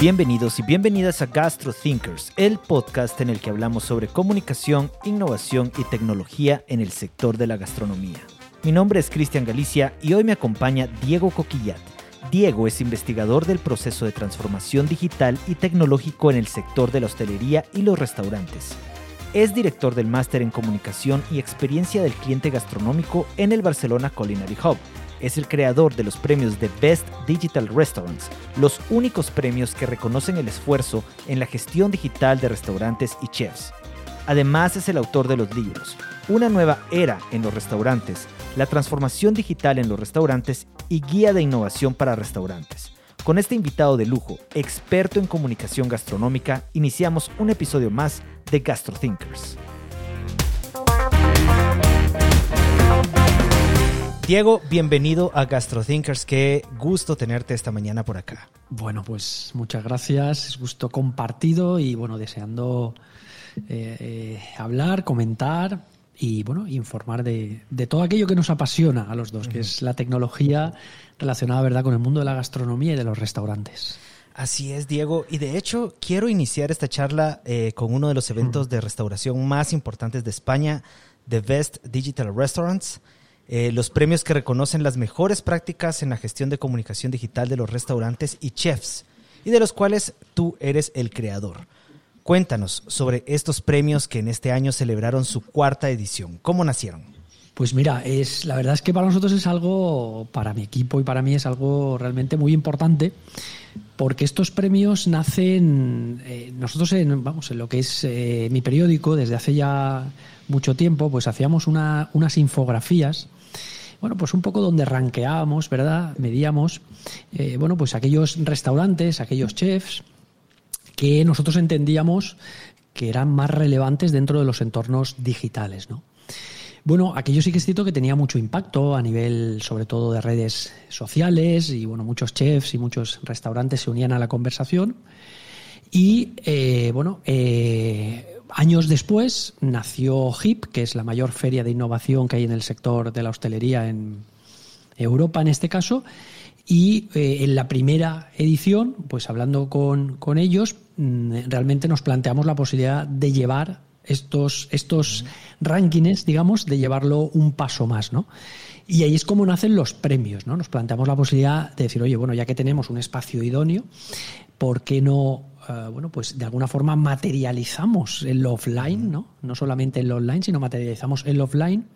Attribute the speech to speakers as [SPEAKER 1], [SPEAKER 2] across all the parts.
[SPEAKER 1] Bienvenidos y bienvenidas a Gastro Thinkers, el podcast en el que hablamos sobre comunicación, innovación y tecnología en el sector de la gastronomía. Mi nombre es Cristian Galicia y hoy me acompaña Diego Coquillat. Diego es investigador del proceso de transformación digital y tecnológico en el sector de la hostelería y los restaurantes. Es director del máster en comunicación y experiencia del cliente gastronómico en el Barcelona Culinary Hub es el creador de los premios de Best Digital Restaurants, los únicos premios que reconocen el esfuerzo en la gestión digital de restaurantes y chefs. Además es el autor de los libros Una nueva era en los restaurantes, la transformación digital en los restaurantes y guía de innovación para restaurantes. Con este invitado de lujo, experto en comunicación gastronómica, iniciamos un episodio más de GastroThinkers. Diego, bienvenido a GastroThinkers. Qué gusto tenerte esta mañana por acá.
[SPEAKER 2] Bueno, pues muchas gracias. Es gusto compartido y bueno, deseando eh, eh, hablar, comentar y bueno, informar de, todo aquello que nos apasiona a los dos, que es la tecnología relacionada, ¿verdad?, con el mundo de la gastronomía y de los restaurantes.
[SPEAKER 1] Así es, Diego. Y de hecho, quiero iniciar esta charla eh, con uno de los eventos de restauración más importantes de España, The Best Digital Restaurants. Eh, los premios que reconocen las mejores prácticas en la gestión de comunicación digital de los restaurantes y chefs, y de los cuales tú eres el creador. Cuéntanos sobre estos premios que en este año celebraron su cuarta edición. ¿Cómo nacieron?
[SPEAKER 2] Pues mira, es, la verdad es que para nosotros es algo, para mi equipo y para mí es algo realmente muy importante, porque estos premios nacen, eh, nosotros en, vamos, en lo que es eh, mi periódico, desde hace ya mucho tiempo, pues hacíamos unas infografías bueno, pues un poco donde ranqueábamos, ¿verdad? Medíamos, eh, bueno, pues aquellos restaurantes, aquellos chefs que nosotros entendíamos que eran más relevantes dentro de los entornos digitales, ¿no? Bueno, aquello sí que es cierto que tenía mucho impacto a nivel, sobre todo, de redes sociales y, bueno, muchos chefs y muchos restaurantes se unían a la conversación. Y, eh, bueno, eh, Años después nació HIP, que es la mayor feria de innovación que hay en el sector de la hostelería en Europa en este caso, y eh, en la primera edición, pues hablando con, con, ellos, mm, realmente nos planteamos la posibilidad de llevar estos, estos rankings, digamos, de llevarlo un paso más, ¿no? Y ahí es como nacen los premios, ¿no? Nos planteamos la posibilidad de decir, oye, bueno, ya que tenemos un espacio idóneo, ¿por qué no eh, bueno, pues de alguna forma materializamos el offline, ¿no? No solamente el online, sino materializamos el offline.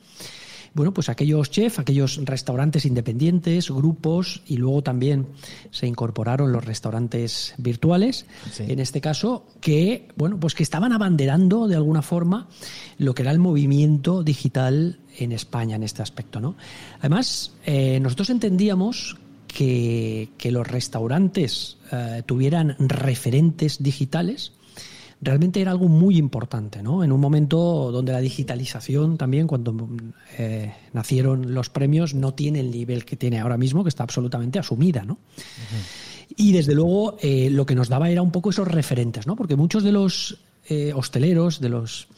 [SPEAKER 2] Bueno, pues aquellos chefs, aquellos restaurantes independientes, grupos, y luego también se incorporaron los restaurantes virtuales, en este caso, que, bueno, pues que estaban abanderando de alguna forma lo que era el movimiento digital en España en este aspecto, ¿no? Además, eh, nosotros entendíamos que, los restaurantes eh, tuvieran referentes digitales, realmente era algo muy importante, ¿no? En un momento donde la digitalización también, cuando eh, nacieron los premios, no tiene el nivel que tiene ahora mismo, que está absolutamente asumida, ¿no? Y desde luego eh, lo que nos daba era un poco esos referentes, ¿no? Porque muchos de los hosteleros, de los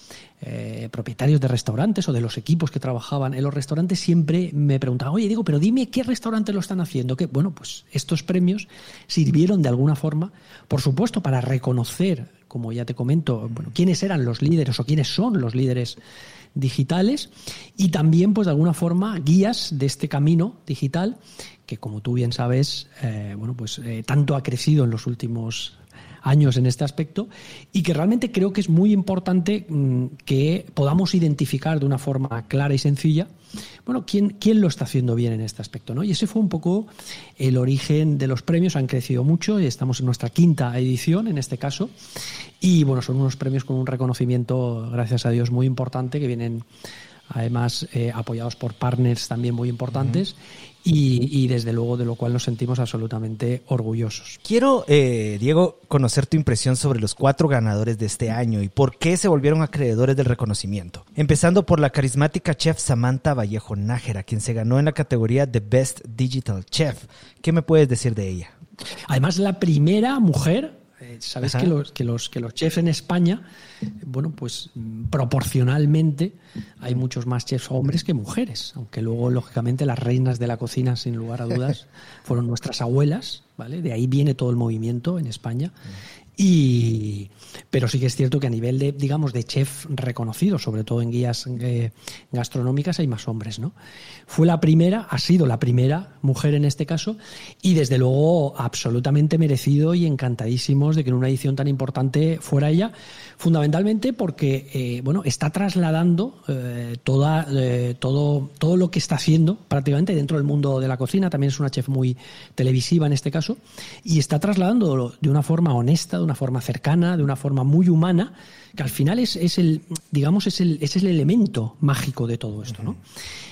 [SPEAKER 2] eh, propietarios de restaurantes o de los equipos que trabajaban en los restaurantes siempre me preguntaban, oye, digo, pero dime qué restaurantes lo están haciendo. Que, bueno, pues estos premios sirvieron de alguna forma, por supuesto, para reconocer, como ya te comento, bueno, quiénes eran los líderes o quiénes son los líderes digitales y también, pues de alguna forma, guías de este camino digital que, como tú bien sabes, eh, bueno, pues eh, tanto ha crecido en los últimos años en este aspecto y que realmente creo que es muy importante mm, que podamos identificar de una forma clara y sencilla bueno, ¿quién, quién lo está haciendo bien en este aspecto. ¿no? Y ese fue un poco el origen de los premios, han crecido mucho y estamos en nuestra quinta edición en este caso. Y bueno, son unos premios con un reconocimiento, gracias a Dios, muy importante que vienen además eh, apoyados por partners también muy importantes y, desde luego de lo cual nos sentimos absolutamente orgullosos.
[SPEAKER 1] Quiero, eh, Diego, conocer tu impresión sobre los cuatro ganadores de este año y por qué se volvieron acreedores del reconocimiento. Empezando por la carismática chef Samantha Vallejo Nájera, quien se ganó en la categoría de Best Digital Chef. ¿Qué me puedes decir de ella?
[SPEAKER 2] Además, la primera mujer eh, Sabes que los, que, los, que los chefs en España, bueno, pues proporcionalmente hay muchos más chefs hombres que mujeres, aunque luego, lógicamente, las reinas de la cocina, sin lugar a dudas, fueron nuestras abuelas, ¿vale? De ahí viene todo el movimiento en España. Y, pero sí que es cierto que a nivel de, digamos, de chef reconocido, sobre todo en guías eh, gastronómicas, hay más hombres, ¿no? Fue la primera, ha sido la primera mujer en este caso, y desde luego absolutamente merecido y encantadísimos de que en una edición tan importante fuera ella, fundamentalmente porque, eh, bueno, está trasladando eh, toda, todo, todo lo que está haciendo prácticamente dentro del mundo de la cocina, también es una chef muy televisiva en este caso, y está trasladando de una forma honesta, de una forma cercana, de una forma muy humana, que al final es, es el, digamos, es el, es el elemento mágico de todo esto, ¿no?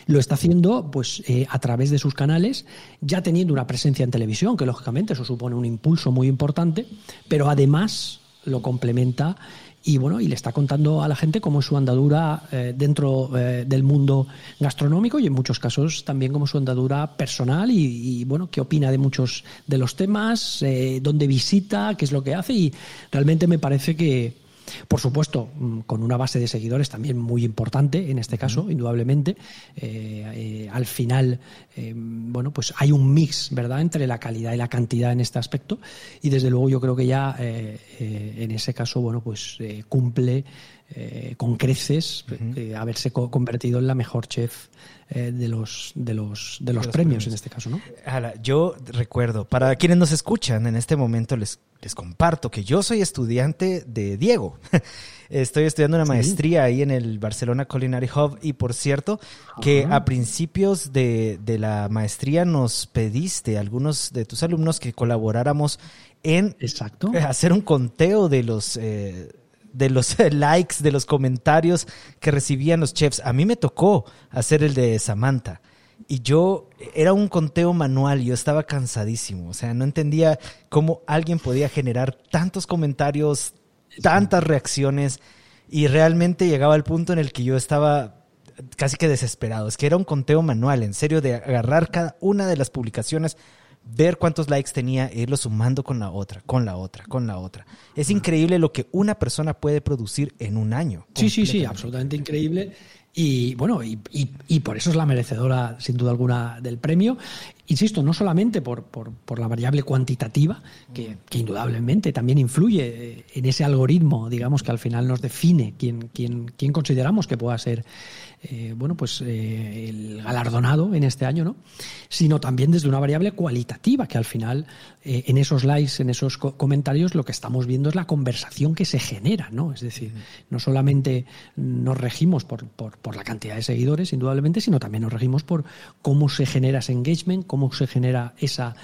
[SPEAKER 2] Lo está haciendo, pues, eh, a través de sus canales, ya teniendo una presencia en televisión, que lógicamente eso supone un impulso muy importante, pero además lo complementa y bueno, y le está contando a la gente cómo su andadura eh, dentro eh, del mundo gastronómico y en muchos casos también como su andadura personal y, bueno, qué opina de muchos de los temas, eh, dónde visita, qué es lo que hace y realmente me parece que, por supuesto, mm, con una base de seguidores también muy importante en este caso, indudablemente. Eh, eh, al final, eh, bueno, pues hay un mix, ¿verdad?, entre la calidad y la cantidad en este aspecto. Y desde luego yo creo que ya en ese caso, bueno, pues cumple con creces haberse convertido en la mejor chef de los de los de los, premios, en este caso, ¿no?
[SPEAKER 1] yo recuerdo, para quienes nos escuchan en este momento les les comparto que yo soy estudiante de Diego. Estoy estudiando una maestría ahí en el Barcelona Culinary Hub y por cierto que a principios de, la maestría nos pediste algunos de tus alumnos que colaboráramos en
[SPEAKER 2] Exacto.
[SPEAKER 1] hacer un conteo de los... Eh, de los likes, de los comentarios que recibían los chefs. A mí me tocó hacer el de Samantha. Y yo, era un conteo manual, yo estaba cansadísimo, o sea, no entendía cómo alguien podía generar tantos comentarios, tantas reacciones, y realmente llegaba al punto en el que yo estaba casi que desesperado. Es que era un conteo manual, en serio, de agarrar cada una de las publicaciones, ver cuántos likes tenía e irlo sumando con la otra, con la otra, con la otra. Es increíble lo que una persona puede producir en un año.
[SPEAKER 2] Sí, sí, sí, absolutamente increíble. Y bueno, y, y, por eso es la merecedora, sin duda alguna, del premio. Insisto, no solamente por, por, por la variable cuantitativa, que, que, indudablemente también influye en ese algoritmo, digamos, que al final nos define quién, quién, quién consideramos que pueda ser eh, bueno, pues eh, el galardonado en este año, ¿no? Sino también desde una variable cualitativa, que al final eh, en esos likes, en esos comentarios, lo que estamos viendo es la conversación que se genera, ¿no? Es decir, no solamente nos regimos por, por, por la cantidad de seguidores, indudablemente, sino también nos regimos por cómo se genera ese engagement, cómo se genera esa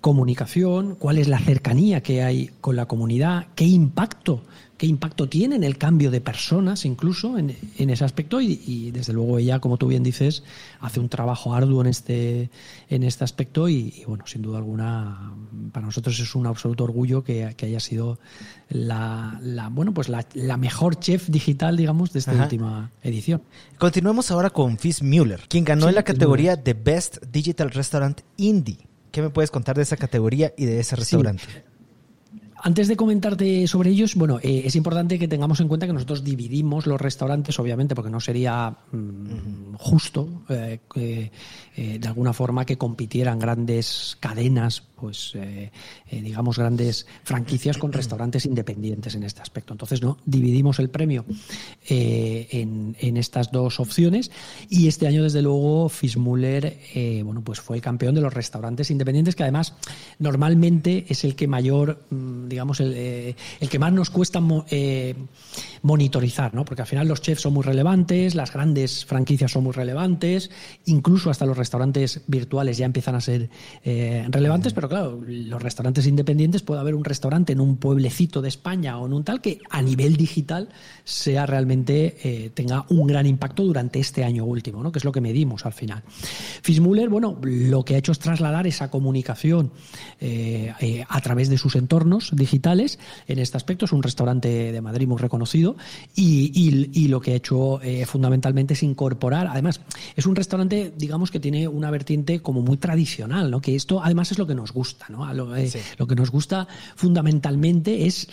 [SPEAKER 2] comunicación, cuál es la cercanía que hay con la comunidad, qué impacto qué impacto tiene en el cambio de personas incluso en, ese aspecto y, desde luego ella, como tú bien dices, hace un trabajo arduo en este, en este aspecto y, bueno, sin duda alguna para nosotros es un absoluto orgullo que, haya sido la, bueno, pues la, mejor chef digital, digamos, de esta última edición.
[SPEAKER 1] Continuemos ahora con Fizz Mueller, quien ganó en la categoría de Best Digital Restaurant Indie. ¿Qué me puedes contar de esa categoría y de ese restaurante?
[SPEAKER 2] Antes de comentarte sobre ellos, bueno, eh, es importante que tengamos en cuenta que nosotros dividimos los restaurantes, obviamente, porque no sería mm, justo eh, eh, de alguna forma que compitieran grandes cadenas, pues digamos grandes franquicias con restaurantes independientes en este aspecto. Entonces, no dividimos el premio en, estas dos opciones y este año, desde luego, Fismuller, bueno, pues fue el campeón de los restaurantes independientes, que además normalmente es el que mayor mm, digamos, eh, el, que más nos cuesta eh, monitorizar, ¿no? Porque al final los chefs son muy relevantes, las grandes franquicias son muy relevantes, incluso hasta los restaurantes virtuales ya empiezan a ser eh, relevantes, pero claro, los restaurantes independientes puede haber un restaurante en un pueblecito de España o en un tal que a nivel digital sea realmente tenga un gran impacto durante este año último, ¿no? Que es lo que medimos al final. Fismuller, bueno, lo que ha hecho es trasladar esa comunicación a través de sus entornos digitales en este aspecto. Es un restaurante de Madrid muy reconocido y, lo que ha hecho eh, fundamentalmente es incorporar, además, es un restaurante, digamos, que tiene una vertiente como muy tradicional, ¿no? que esto además es lo que nos gusta ¿no? lo, eh, lo, que nos gusta fundamentalmente es,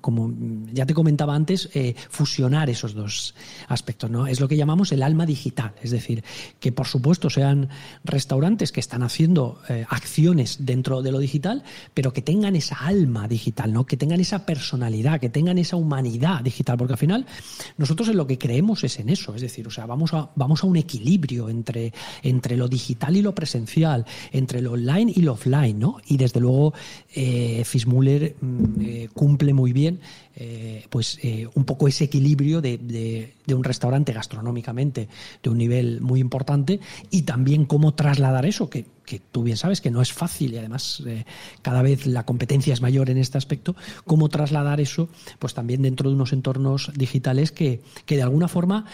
[SPEAKER 2] como ya te comentaba antes, eh, fusionar esos dos aspectos, ¿no? Es lo que llamamos el alma digital, es decir, que por supuesto sean restaurantes que están haciendo eh, acciones dentro de lo digital, pero que tengan esa alma digital, ¿no? Que tengan esa personalidad, que tengan esa humanidad digital, porque al final nosotros en lo que creemos es en eso, es decir, o sea, vamos a, vamos a un equilibrio entre, entre lo digital y lo presencial, entre lo online y lo offline, ¿no? Y desde luego eh, Fismuller mm, eh, cumple muy bien eh, pues eh, un poco ese equilibrio de, de, un restaurante gastronómicamente de un nivel muy importante y también cómo trasladar eso, que, que tú bien sabes que no es fácil y además cada vez la competencia es mayor en este aspecto, cómo trasladar eso pues también dentro de unos entornos digitales que, que de alguna forma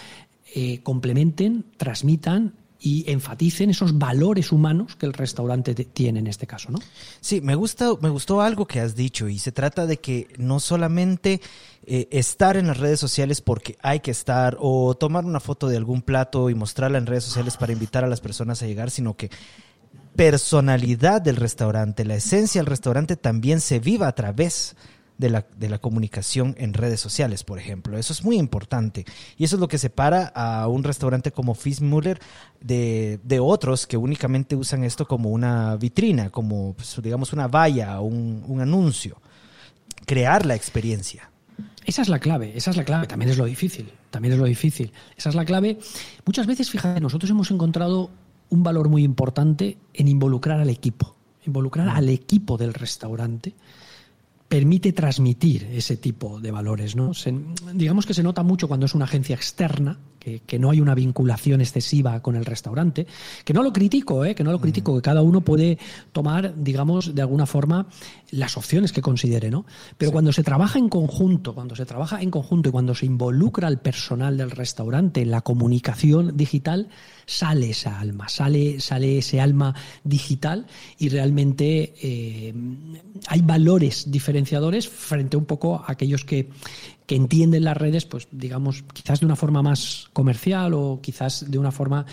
[SPEAKER 2] complementen, transmitan y enfaticen esos valores humanos que el restaurante tiene en este caso, ¿no?
[SPEAKER 1] Sí, me gusta, me gustó algo que has dicho y se trata de que no solamente eh, estar en las redes sociales porque hay que estar o tomar una foto de algún plato y mostrarla en redes sociales para invitar a las personas a llegar, sino que personalidad del restaurante, la esencia del restaurante también se viva a través la, de la, comunicación en redes sociales, por ejemplo. Eso es muy importante. Y eso es lo que separa a un restaurante como Fitzmuller de, de otros que únicamente usan esto como una vitrina, como, pues, digamos, una valla, un, un anuncio. Crear la experiencia.
[SPEAKER 2] Esa es la clave, esa es la clave. También es lo difícil, también es lo difícil. Esa es la clave. Muchas veces, fíjate, nosotros hemos encontrado un valor muy importante en involucrar al equipo, involucrar al equipo del restaurante permite transmitir ese tipo de valores. ¿no? digamos que se nota mucho cuando es una agencia externa, que, no hay una vinculación excesiva con el restaurante, que no lo critico, ¿eh? que no lo critico, que cada uno puede tomar, digamos, de alguna forma las opciones que considere, ¿no? Pero cuando se trabaja en conjunto, cuando se trabaja en conjunto y cuando se involucra al personal del restaurante en la comunicación digital, sale esa alma, sale, sale ese alma digital y realmente eh, hay valores diferenciadores frente un poco a aquellos que, que entienden las redes, pues digamos, quizás de una forma más comercial o quizás de una forma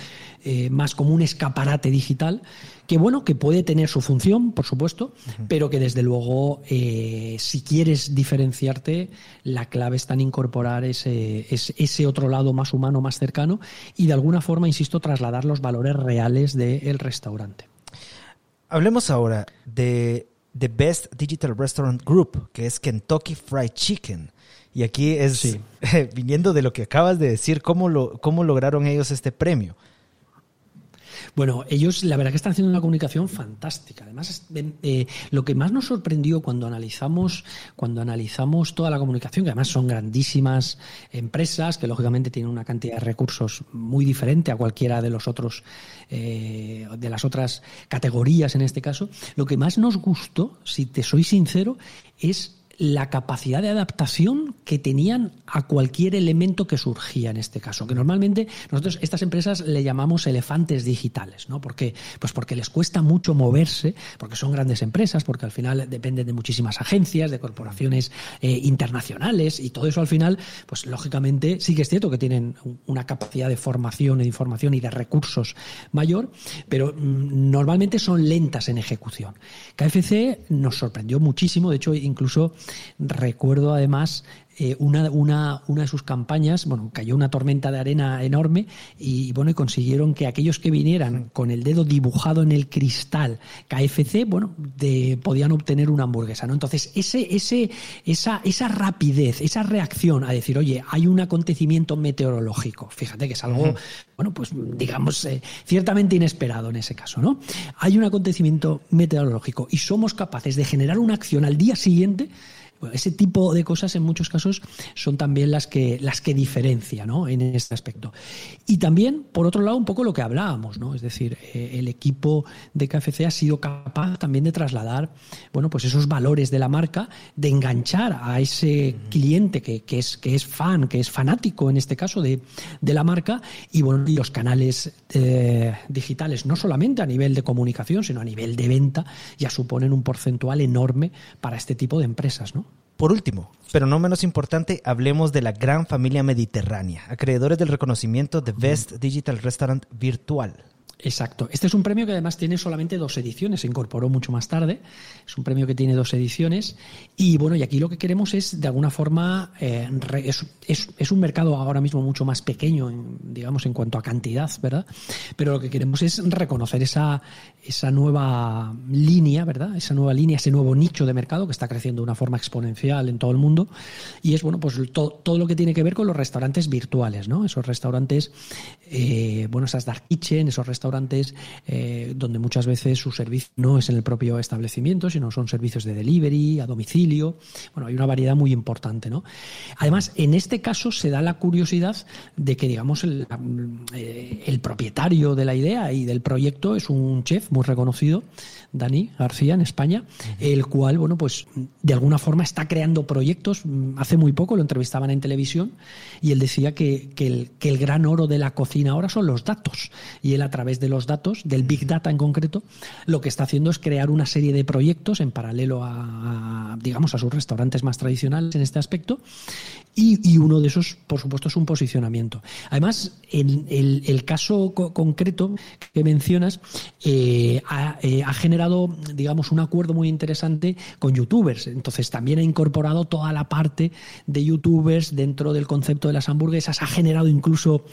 [SPEAKER 2] eh, más como un escaparate digital, que bueno, que puede tener su función, por supuesto, pero que desde luego, eh, si quieres diferenciarte, la clave está en incorporar ese, ese, otro lado más humano, más cercano, y de alguna forma, insisto, trasladar los valores reales del restaurante.
[SPEAKER 1] Hablemos ahora de The Best Digital Restaurant Group, que es Kentucky Fried Chicken. Y aquí es, viniendo de lo que acabas de decir, ¿cómo, lo, cómo lograron ellos este premio?
[SPEAKER 2] Bueno, ellos la verdad que están haciendo una comunicación fantástica. Además, eh, lo que más nos sorprendió cuando analizamos, cuando analizamos toda la comunicación, que además son grandísimas empresas, que lógicamente tienen una cantidad de recursos muy diferente a cualquiera de los otros, eh, de las otras categorías en este caso, lo que más nos gustó, si te soy sincero, es la capacidad de adaptación que tenían a cualquier elemento que surgía en este caso, que normalmente nosotros estas empresas le llamamos elefantes digitales, ¿no? ¿Por qué? Pues porque les cuesta mucho moverse, porque son grandes empresas, porque al final dependen de muchísimas agencias, de corporaciones eh, internacionales y todo eso al final, pues lógicamente sí que es cierto que tienen una capacidad de formación, de información y de recursos mayor, pero mm, normalmente son lentas en ejecución. KFC nos sorprendió muchísimo, de hecho incluso Recuerdo además eh, una, una, una, de sus campañas, bueno, cayó una tormenta de arena enorme y bueno, y consiguieron que aquellos que vinieran con el dedo dibujado en el cristal KFC, bueno, de, podían obtener una hamburguesa, ¿no? Entonces, ese, ese, esa, esa rapidez, esa reacción a decir, oye, hay un acontecimiento meteorológico, fíjate que es algo, bueno, pues digamos, eh, ciertamente inesperado en ese caso, ¿no? Hay un acontecimiento meteorológico y somos capaces de generar una acción al día siguiente ese tipo de cosas en muchos casos son también las que, las que diferencian ¿no? en este aspecto. Y también, por otro lado, un poco lo que hablábamos, ¿no? es decir, eh, el equipo de KFC ha sido capaz también de trasladar bueno, pues esos valores de la marca, de enganchar a ese cliente que, es, que es fan, que es fanático en este caso de, la marca, y bueno, y los canales eh, digitales, no solamente a nivel de comunicación, sino a nivel de venta, ya suponen un porcentual enorme para este tipo de empresas, ¿no?
[SPEAKER 1] Por último, pero no menos importante, hablemos de la gran familia mediterránea, acreedores del reconocimiento de Best Digital Restaurant Virtual.
[SPEAKER 2] Exacto. Este es un premio que además tiene solamente dos ediciones, se incorporó mucho más tarde. Es un premio que tiene dos ediciones. Y bueno, y aquí lo que queremos es, de alguna forma, eh, es, un mercado ahora mismo mucho más pequeño, digamos, en cuanto a cantidad, ¿verdad? Pero lo que queremos es reconocer esa, esa nueva línea, ¿verdad? Esa nueva línea, ese nuevo nicho de mercado que está creciendo de una forma exponencial en todo el mundo. Y es, bueno, pues todo lo que tiene que ver con los restaurantes virtuales, ¿no? Esos restaurantes, eh, bueno, esas dark kitchen, esos restaurantes restaurantes eh, donde muchas veces su servicio no es en el propio establecimiento, sino son servicios de delivery, a domicilio. Bueno, hay una variedad muy importante, ¿no? Además, en este caso se da la curiosidad de que, digamos, el, eh, el propietario de la idea y del proyecto es un chef muy reconocido Dani García en España, el cual, bueno, pues de alguna forma está creando proyectos. Hace muy poco lo entrevistaban en televisión y él decía que, el, que el gran oro de la cocina ahora son los datos. Y él a través de los datos, del Big Data en concreto, lo que está haciendo es crear una serie de proyectos en paralelo a, digamos, a sus restaurantes más tradicionales en este aspecto. Y, uno de esos, por supuesto, es un posicionamiento. Además, en el, caso concreto que mencionas eh, eh, ha generado digamos, un acuerdo muy interesante con youtubers. Entonces también ha incorporado toda la parte de youtubers dentro del concepto de las hamburguesas. Ha generado incluso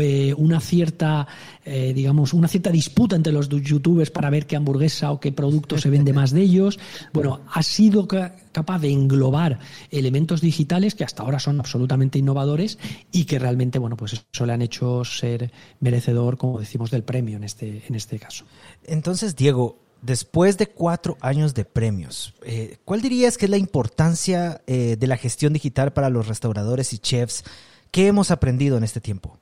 [SPEAKER 2] eh, una cierta, digamos, una cierta disputa entre los youtubers para ver qué hamburguesa o qué producto se vende más de ellos. Bueno, ha sido capaz de englobar elementos digitales que hasta ahora son absolutamente innovadores y que realmente, bueno, pues eso le han hecho ser merecedor, como decimos, del premio en este, en este caso.
[SPEAKER 1] Entonces, Diego, Después de cuatro años de premios, eh, ¿cuál dirías que es la importancia eh, de la gestión digital para los restauradores y chefs? ¿Qué hemos aprendido en este tiempo?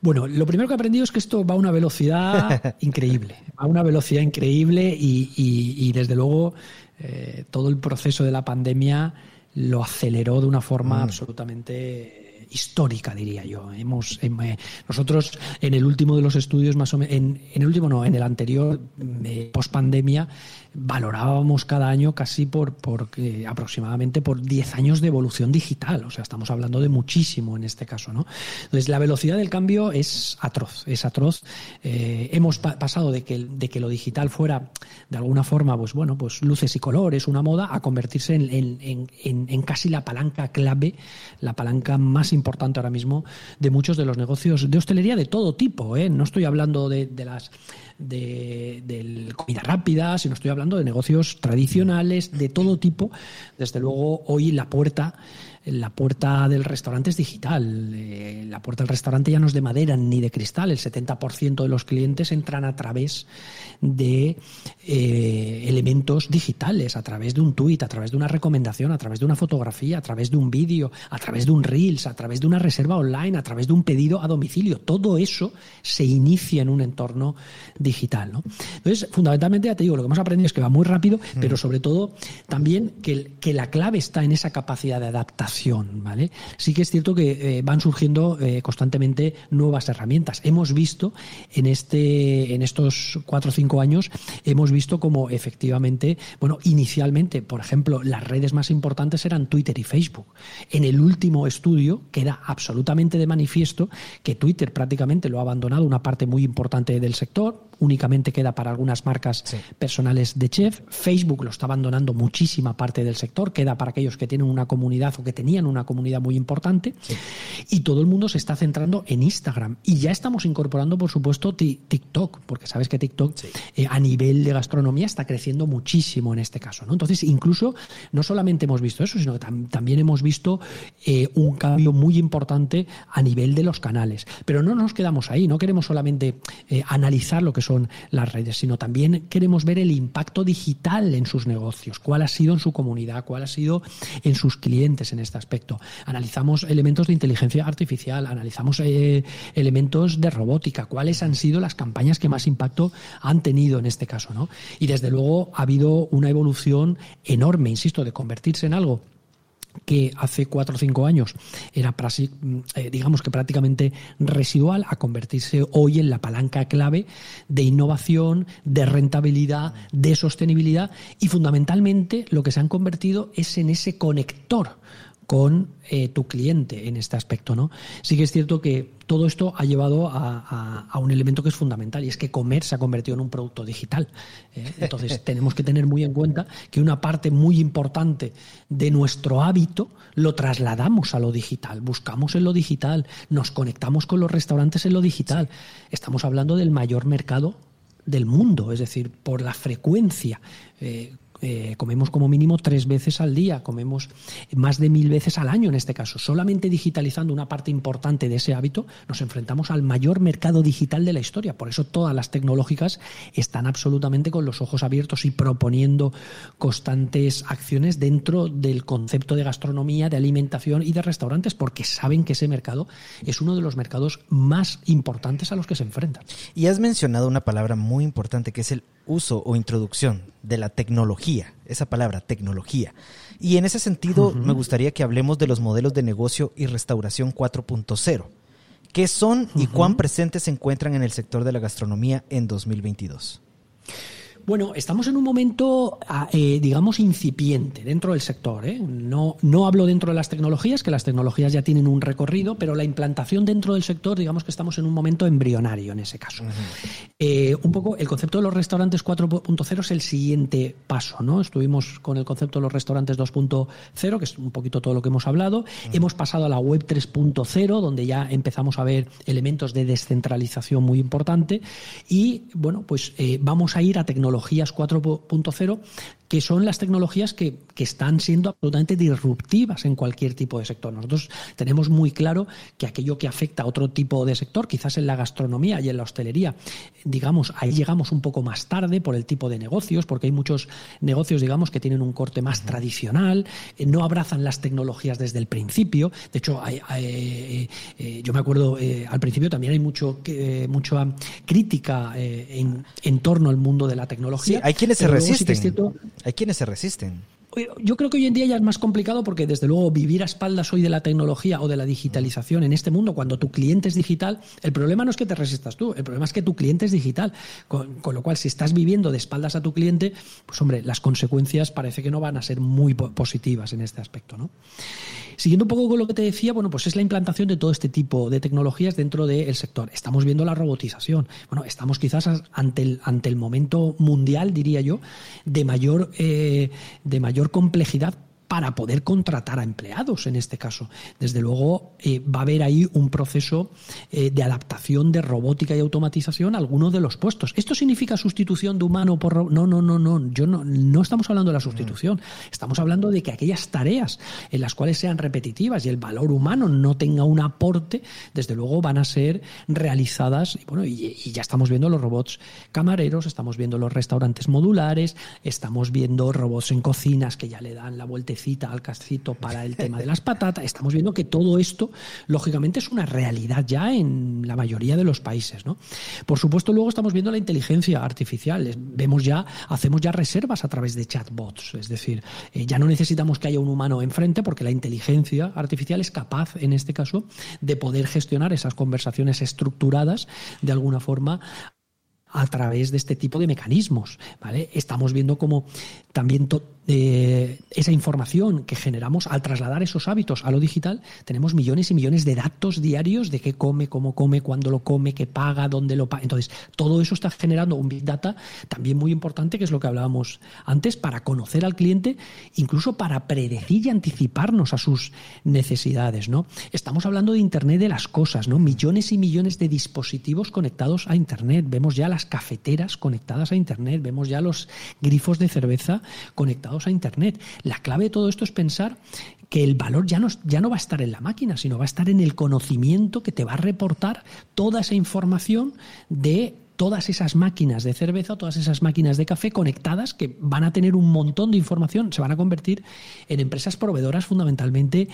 [SPEAKER 2] Bueno, lo primero que he aprendido es que esto va a una velocidad increíble, a una velocidad increíble y, desde luego eh, todo el proceso de la pandemia lo aceleró de una forma mm. absolutamente histórica, diría yo. Hemos, em, eh, nosotros en el último de los estudios, más o menos, en, el último no, en el anterior, eh, post pandemia, valorábamos cada año casi por, por eh, aproximadamente por 10 años de evolución digital. O sea, estamos hablando de muchísimo en este caso, ¿no? Entonces, la velocidad del cambio es atroz, es atroz. hemos pasado de que, de que lo digital fuera, de alguna forma, pues bueno, pues luces y colores, una moda, a convertirse en, en, en, en casi la palanca clave, la palanca más importante ahora mismo de muchos de los negocios de hostelería de todo tipo. ¿eh? No estoy hablando de, las de, comida rápida, sino estoy hablando de negocios tradicionales de todo tipo. Desde luego, hoy la puerta la puerta del restaurante es digital. Eh, la puerta del restaurante ya no es de madera ni de cristal. El 70% de los clientes entran a través de eh, elementos digitales, a través de un tuit, a través de una recomendación, a través de una fotografía, a través de un vídeo, a través de un Reels, a través de una reserva online, a través de un pedido a domicilio. Todo eso se inicia en un entorno digital. Entonces, fundamentalmente, ya te digo, lo que hemos aprendido es que va muy rápido, mm. pero sobre todo también que, que la clave está en esa capacidad de adaptación ¿vale? Sí que es cierto que eh, van surgiendo eh, constantemente nuevas herramientas. Hemos visto en este, en estos cuatro o cinco años, hemos visto como efectivamente, bueno, inicialmente, por ejemplo, las redes más importantes eran Twitter y Facebook. En el último estudio queda absolutamente de manifiesto que Twitter prácticamente lo ha abandonado una parte muy importante del sector, únicamente queda para algunas marcas personales de chef. Facebook lo está abandonando muchísima parte del sector, queda para aquellos que tienen una comunidad o que tenían una comunidad muy importante. Y todo el mundo se está centrando en Instagram. Y ya estamos incorporando, por supuesto, TikTok, porque sabes que TikTok eh, a nivel de gastronomía está creciendo muchísimo en este caso. ¿no? Entonces, incluso no solamente hemos visto eso, sino que también hemos visto eh, un cambio muy importante a nivel de los canales. Pero no nos quedamos ahí, no queremos solamente eh, analizar lo que son las redes, sino también queremos ver el impacto digital en sus negocios, cuál ha sido en su comunidad, cuál ha sido en sus clientes en este aspecto. Analizamos elementos de inteligencia artificial, analizamos eh, elementos de robótica, cuáles han sido las campañas que más impacto han tenido en este caso, ¿no? Y desde luego ha habido una evolución enorme, insisto, de convertirse en algo que hace cuatro o cinco años era, eh, digamos que prácticamente residual, a convertirse hoy en la palanca clave de innovación, de rentabilidad, de sostenibilidad. Y fundamentalmente lo que se han convertido es en ese conector con eh, tu cliente en este aspecto, ¿no? Sí que es cierto que todo esto ha llevado a, un elemento que es fundamental y es que comer se ha convertido en un producto digital. ¿eh? Entonces tenemos que tener muy en cuenta que una parte muy importante de nuestro hábito lo trasladamos a lo digital, buscamos en lo digital, nos conectamos con los restaurantes en lo digital. Estamos hablando del mayor mercado del mundo, es decir, por la frecuencia. Eh, eh, comemos como mínimo tres veces al día, comemos más de mil veces al año en este caso. Solamente digitalizando una parte importante de ese hábito nos enfrentamos al mayor mercado digital de la historia. Por eso todas las tecnológicas están absolutamente con los ojos abiertos y proponiendo constantes acciones dentro del concepto de gastronomía, de alimentación y de restaurantes, porque saben que ese mercado es uno de los mercados más importantes a los que se enfrentan.
[SPEAKER 1] Y has mencionado una palabra muy importante que es el uso o introducción de la tecnología, esa palabra tecnología. Y en ese sentido me gustaría que hablemos de los modelos de negocio y restauración 4.0. ¿Qué son y cuán presentes se encuentran en el sector de la gastronomía en 2022?
[SPEAKER 2] Bueno, estamos en un momento, ah, eh, digamos, incipiente dentro del sector. ¿eh? No, no hablo dentro de las tecnologías, que las tecnologías ya tienen un recorrido, pero la implantación dentro del sector, digamos que estamos en un momento embrionario en ese caso. Eh, un poco el concepto de los restaurantes 4.0 es el siguiente paso. ¿no? Estuvimos con el concepto de los restaurantes 2.0, que es un poquito todo lo que hemos hablado. Hemos pasado a la web 3.0, donde ya empezamos a ver elementos de descentralización muy importante. Y bueno, pues vamos a ir a tecnología tecnologías 4.0 que son las tecnologías que, están siendo absolutamente disruptivas en cualquier tipo de sector. Nosotros tenemos muy claro que aquello que afecta a otro tipo de sector, quizás en la gastronomía y en la hostelería, digamos, ahí llegamos un poco más tarde por el tipo de negocios, porque hay muchos negocios, digamos, que tienen un corte más tradicional, eh, no abrazan las tecnologías desde el principio. De hecho, eh, eh, yo me acuerdo, al principio también hay mucho, mucha crítica en, en, torno al mundo de la tecnología.
[SPEAKER 1] Sí, hay quienes se resisten. Hay quienes se resisten.
[SPEAKER 2] Yo creo que hoy en día ya es más complicado porque, desde luego, vivir a espaldas hoy de la tecnología o de la digitalización en este mundo, cuando tu cliente es digital, el problema no es que te resistas tú, el problema es que tu cliente es digital. Con, lo cual, si estás viviendo de espaldas a tu cliente, pues hombre, las consecuencias parece que no van a ser muy positivas en este aspecto, ¿no? Siguiendo un poco con lo que te decía, bueno, pues es la implantación de todo este tipo de tecnologías dentro del sector. Estamos viendo la robotización. Bueno, estamos quizás ante el, ante el momento mundial, diría yo, de mayor, eh, de mayor complejidad para poder contratar a empleados en este caso. Desde luego eh, va a haber ahí un proceso eh, de adaptación de robótica y automatización a algunos de los puestos. ¿Esto significa sustitución de humano por No, no, no, no. Yo no, no estamos hablando de la sustitución. Estamos hablando de que aquellas tareas en las cuales sean repetitivas y el valor humano no tenga un aporte, desde luego van a ser realizadas. Y, bueno, y ya estamos viendo los robots camareros, estamos viendo los restaurantes modulares, estamos viendo robots en cocinas que ya le dan la vuelta cita al cascito para el tema de las patatas. Estamos viendo que todo esto, lógicamente, es una realidad ya en la mayoría de los países. ¿no? Por supuesto, luego estamos viendo la inteligencia artificial. Vemos ya, hacemos ya reservas a través de chatbots. Es decir, eh, ya no necesitamos que haya un humano enfrente porque la inteligencia artificial es capaz, en este caso, de poder gestionar esas conversaciones estructuradas de alguna forma a través de este tipo de mecanismos. ¿vale? Estamos viendo cómo también eh, esa información que generamos al trasladar esos hábitos a lo digital, tenemos millones y millones de datos diarios de qué come, cómo come, cuándo lo come, qué paga, dónde lo paga. Entonces, todo eso está generando un Big Data también muy importante, que es lo que hablábamos antes, para conocer al cliente, incluso para predecir y anticiparnos a sus necesidades. ¿no? Estamos hablando de Internet de las cosas, ¿no? millones y millones de dispositivos conectados a Internet. Vemos ya las cafeteras conectadas a Internet, vemos ya los grifos de cerveza conectados a Internet. La clave de todo esto es pensar que el valor ya no, ya no va a estar en la máquina, sino va a estar en el conocimiento que te va a reportar toda esa información de todas esas máquinas de cerveza, todas esas máquinas de café conectadas que van a tener un montón de información, se van a convertir en empresas proveedoras fundamentalmente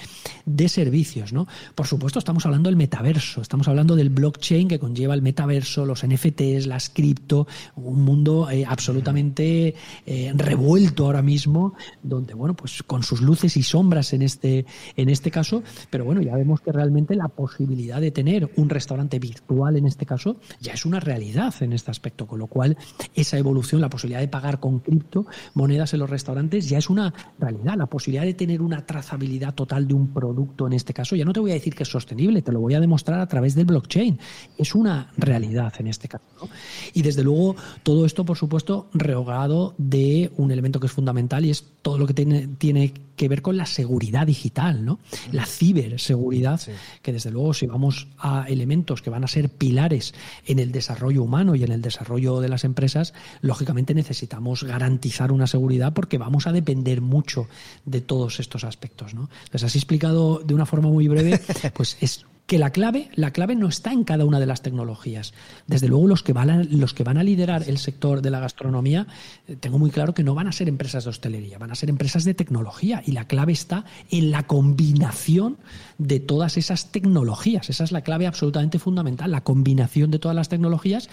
[SPEAKER 2] de servicios. ¿no? Por supuesto, estamos hablando del metaverso, estamos hablando del blockchain que conlleva el metaverso, los NFTs, las cripto, un mundo eh, absolutamente eh, revuelto ahora mismo, donde, bueno, pues con sus luces y sombras en este, en este caso, pero bueno, ya vemos que realmente la posibilidad de tener un restaurante virtual en este caso ya es una realidad en este aspecto, con lo cual esa evolución, la posibilidad de pagar con criptomonedas en los restaurantes ya es una realidad. La posibilidad de tener una trazabilidad total de un producto en este caso, ya no te voy a decir que es sostenible, te lo voy a demostrar a través del blockchain. Es una realidad en este caso. Y desde luego todo esto, por supuesto, rehogado de un elemento que es fundamental y es todo lo que tiene, tiene que ver con la seguridad digital, ¿no? La ciberseguridad, que desde luego si vamos a elementos que van a ser pilares en el desarrollo humano y en el desarrollo de las empresas, lógicamente necesitamos garantizar una seguridad porque vamos a depender mucho de todos estos aspectos, ¿no? Entonces, así explicado de una forma muy breve, pues es que la clave, la clave no está en cada una de las tecnologías. Desde luego, los que van a, los que van a liderar el sector de la gastronomía, eh, tengo muy claro que no van a ser empresas de hostelería, van a ser empresas de tecnología. Y la clave está en la combinación de todas esas tecnologías. Esa es la clave absolutamente fundamental, la combinación de todas las tecnologías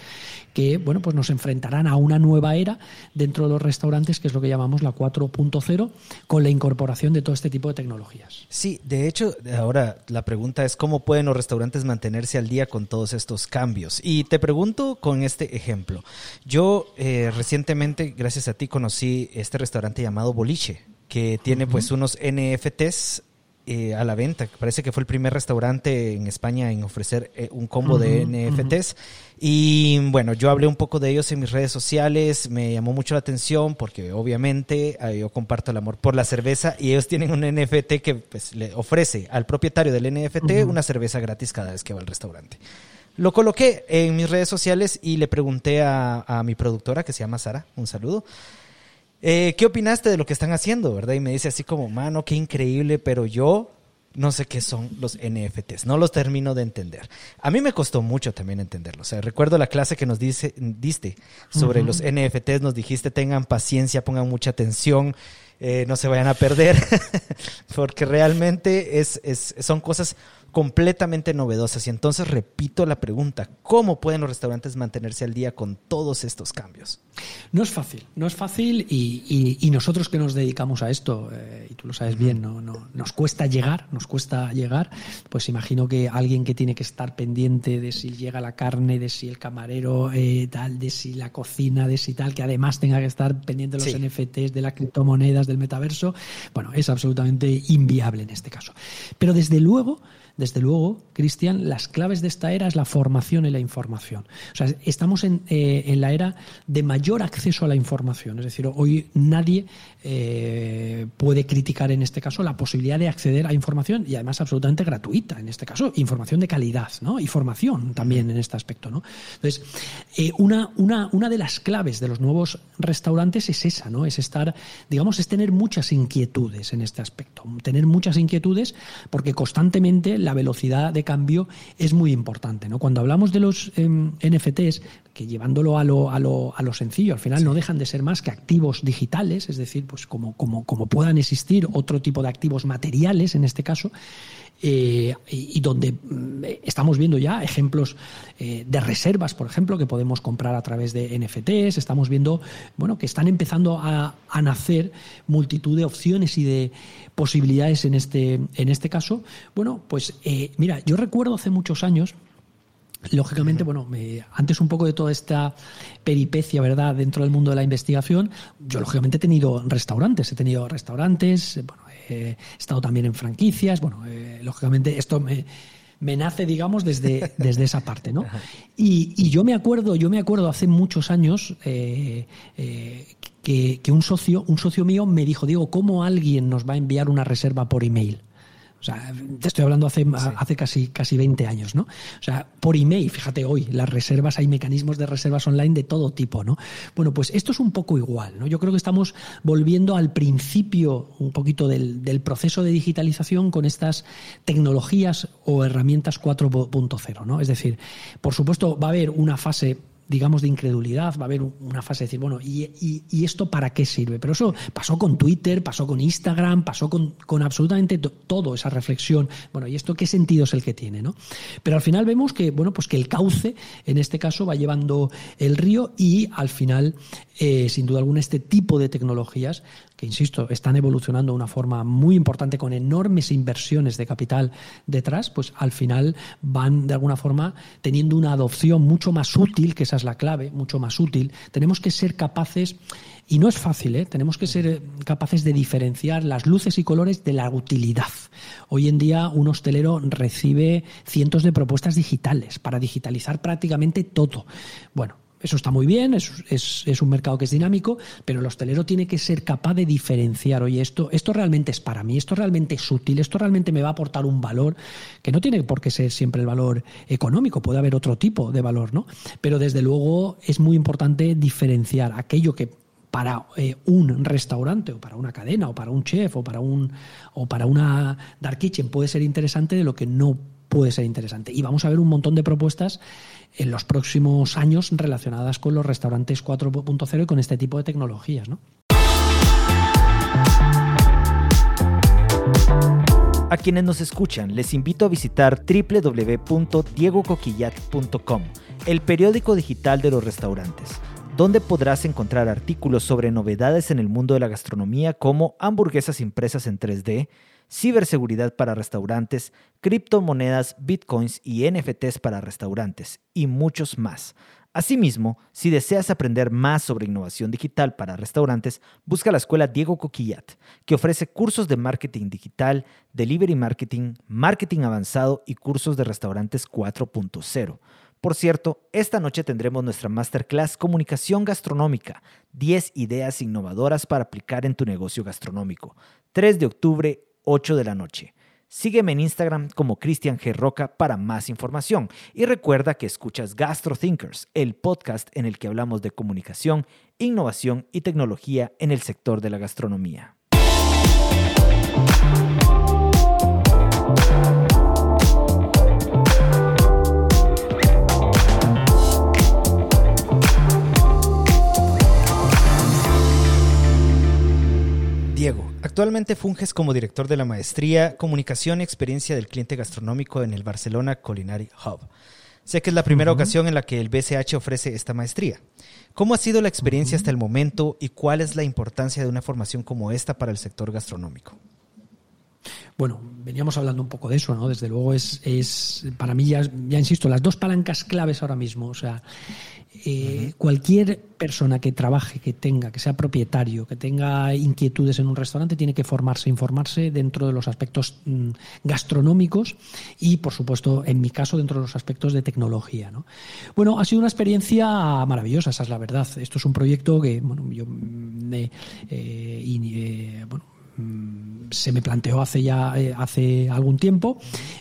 [SPEAKER 2] que, bueno, pues nos enfrentarán a una nueva era dentro de los restaurantes, que es lo que llamamos la 4.0, con la incorporación de todo este tipo de tecnologías.
[SPEAKER 1] Sí, de hecho, ahora la pregunta es cómo pueden los restaurantes mantenerse al día con todos estos cambios. Y te pregunto con este ejemplo. Yo eh, recientemente, gracias a ti, conocí este restaurante llamado Boliche, que tiene pues unos NFTs eh, a la venta. Parece que fue el primer restaurante en España en ofrecer eh, un combo de NFTs. Y bueno, yo hablé un poco de ellos en mis redes sociales, me llamó mucho la atención porque obviamente eh, yo comparto el amor por la cerveza y ellos tienen un NFT que pues, le ofrece al propietario del NFT una cerveza gratis cada vez que va al restaurante. Lo coloqué en mis redes sociales y le pregunté a, a mi productora que se llama Sara, un saludo. Eh, ¿Qué opinaste de lo que están haciendo, verdad? Y me dice así como, mano, qué increíble, pero yo no sé qué son los NFTs, no los termino de entender. A mí me costó mucho también entenderlo. O sea, recuerdo la clase que nos dice, diste sobre los NFTs, nos dijiste tengan paciencia, pongan mucha atención, eh, no se vayan a perder, porque realmente es, es, son cosas completamente novedosas. Y entonces repito la pregunta, ¿cómo pueden los restaurantes mantenerse al día con todos estos cambios?
[SPEAKER 2] No es fácil, no es fácil y, nosotros que nos dedicamos a esto, eh, y tú lo sabes bien, no, no, nos cuesta llegar, nos cuesta llegar, pues imagino que alguien que tiene que estar pendiente de si llega la carne, de si el camarero eh, tal, de si la cocina, de si tal, que además tenga que estar pendiente de los NFTs, de las criptomonedas, del metaverso, bueno, es absolutamente inviable en este caso. Pero desde luego, desde luego, Cristian, las claves de esta era es la formación y la información. O sea, estamos en, eh, en la era de mayor acceso a la información. Es decir, hoy nadie eh, puede criticar en este caso la posibilidad de acceder a información y además absolutamente gratuita, en este caso, información de calidad, ¿no? Y formación también en este aspecto, ¿no? Entonces, eh, una, una, una de las claves de los nuevos restaurantes es esa, ¿no? Es estar, digamos, es tener muchas inquietudes en este aspecto. Tener muchas inquietudes porque constantemente la velocidad de cambio es muy importante. ¿no? Cuando hablamos de los em, NFTs, que llevándolo a lo, a lo, a lo sencillo, al final no dejan de ser más que activos digitales, es decir, pues como, como, como puedan existir otro tipo de activos materiales en este caso, eh, y, donde mm, estamos viendo ya ejemplos eh, de reservas, por ejemplo, que podemos comprar a través de NFTs. Estamos viendo, bueno, que están empezando a, nacer multitud de opciones y de posibilidades en este, en este caso. Bueno, pues eh, mira, yo recuerdo hace muchos años, Lógicamente, bueno, antes un poco de toda esta peripecia, ¿verdad?, dentro del mundo de la investigación, yo lógicamente he tenido restaurantes, he tenido restaurantes, bueno, he estado también en franquicias, bueno, eh, lógicamente esto me, nace, digamos, desde, desde esa parte, ¿no? Y, yo me acuerdo, yo me acuerdo hace muchos años eh, eh, que, que, un socio, un socio mío me dijo, digo, ¿cómo alguien nos va a enviar una reserva por email? O sea, te estoy hablando hace, hace casi, casi 20 años, ¿no? O sea, por email, fíjate hoy, las reservas, hay mecanismos de reservas online de todo tipo, ¿no? Bueno, pues esto es un poco igual, ¿no? Yo creo que estamos volviendo al principio un poquito del, del proceso de digitalización con estas tecnologías o herramientas 4.0, ¿no? Es decir, por supuesto, va a haber una fase digamos, de incredulidad, va a haber una fase de decir, bueno, ¿y, esto para qué sirve? Pero eso pasó con Twitter, pasó con Instagram, pasó con, con absolutamente todo, esa reflexión. Bueno, ¿y esto qué sentido es el que tiene? ¿no? Pero al final vemos que, bueno, pues que el cauce, en este caso, va llevando el río y al final, eh, sin duda alguna, este tipo de tecnologías que insisto, están evolucionando de una forma muy importante con enormes inversiones de capital detrás, pues al final van de alguna forma teniendo una adopción mucho más útil, que esa es la clave, mucho más útil. Tenemos que ser capaces y no es fácil, ¿eh? tenemos que ser eh, capaces de diferenciar las luces y colores de la utilidad. Hoy en día un hostelero recibe cientos de propuestas digitales para digitalizar prácticamente todo. Bueno, eso está muy bien, es, un mercado que es dinámico, pero el hostelero tiene que ser capaz de diferenciar, oye, esto, esto realmente es para mí, esto realmente es útil, esto realmente me va a aportar un valor, que no tiene por qué ser siempre el valor económico, puede haber otro tipo de valor, ¿no? Pero desde luego es muy importante diferenciar aquello que para eh, un restaurante o para una cadena o para un chef o para un o para una dark kitchen puede ser interesante de lo que no puede ser interesante. Y vamos a ver un montón de propuestas en los próximos años relacionadas con los restaurantes 4.0 y con este tipo de tecnologías. ¿no?
[SPEAKER 1] A quienes nos escuchan, les invito a visitar www.diegocoquillat.com, el periódico digital de los restaurantes, donde podrás encontrar artículos sobre novedades en el mundo de la gastronomía como hamburguesas impresas en 3D, ciberseguridad para restaurantes, criptomonedas, bitcoins y NFTs para restaurantes, y muchos más. Asimismo, si deseas aprender más sobre innovación digital para restaurantes, busca la escuela Diego Coquillat, que ofrece cursos de marketing digital, delivery marketing, marketing avanzado y cursos de restaurantes 4.0. Por cierto, esta noche tendremos nuestra masterclass Comunicación Gastronómica, 10 ideas innovadoras para aplicar en tu negocio gastronómico. 3 de octubre, 8 de la noche. Sígueme en Instagram como Cristian G. Roca para más información y recuerda que escuchas Gastro Thinkers, el podcast en el que hablamos de comunicación, innovación y tecnología en el sector de la gastronomía. Diego, actualmente funges como director de la maestría Comunicación y Experiencia del Cliente Gastronómico en el Barcelona Culinary Hub. Sé que es la primera ocasión en la que el BCH ofrece esta maestría. ¿Cómo ha sido la experiencia hasta el momento y cuál es la importancia de una formación como esta para el sector gastronómico?
[SPEAKER 2] Bueno, veníamos hablando un poco de eso, ¿no? Desde luego es, es para mí, ya, ya insisto, las dos palancas claves ahora mismo. O sea, eh, cualquier persona que trabaje, que tenga, que sea propietario, que tenga inquietudes en un restaurante, tiene que formarse, informarse dentro de los aspectos mm, gastronómicos y, por supuesto, en mi caso, dentro de los aspectos de tecnología. Bueno, ha sido una experiencia maravillosa, esa es la verdad. Esto es un proyecto que, bueno, yo eh, eh, bueno, se me planteó hace ya eh, hace algún tiempo.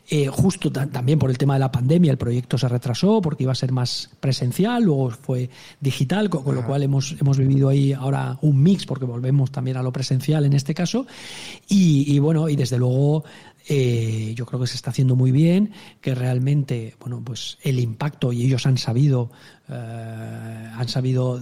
[SPEAKER 2] Eh, justo también por el tema de la pandemia, el proyecto se retrasó porque iba a ser más presencial, luego fue digital, con, lo cual hemos, hemos vivido ahí ahora un mix, porque volvemos también a lo presencial en este caso. Y, y bueno, y desde luego eh, yo creo que se está haciendo muy bien, que realmente, bueno, pues el impacto, y ellos han sabido eh, han sabido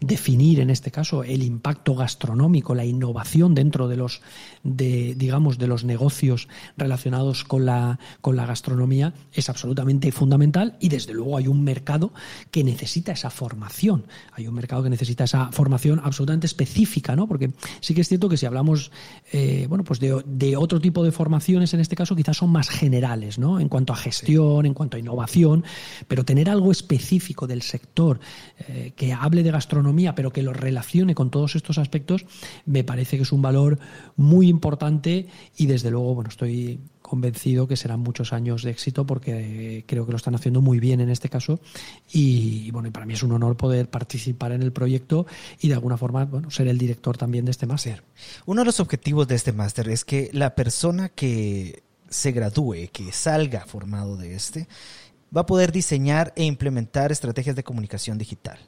[SPEAKER 2] definir en este caso el impacto gastronómico, la innovación dentro de los de, digamos de los negocios relacionados con la con la gastronomía es absolutamente fundamental y desde luego hay un mercado que necesita esa formación, hay un mercado que necesita esa formación absolutamente específica, ¿no? Porque sí que es cierto que si hablamos eh, bueno pues de, de otro tipo de formaciones en este caso quizás son más generales, ¿no? En cuanto a gestión, en cuanto a innovación, pero tener algo específico del sector eh, que hable de gastronomía, pero que lo relacione con todos estos aspectos, me parece que es un valor muy importante y desde luego, bueno, estoy convencido que serán muchos años de éxito porque creo que lo están haciendo muy bien en este caso y bueno para mí es un honor poder participar en el proyecto y de alguna forma bueno ser el director también de este máster.
[SPEAKER 1] Uno de los objetivos de este máster es que la persona que se gradúe, que salga formado de este, va a poder diseñar e implementar estrategias de comunicación digital.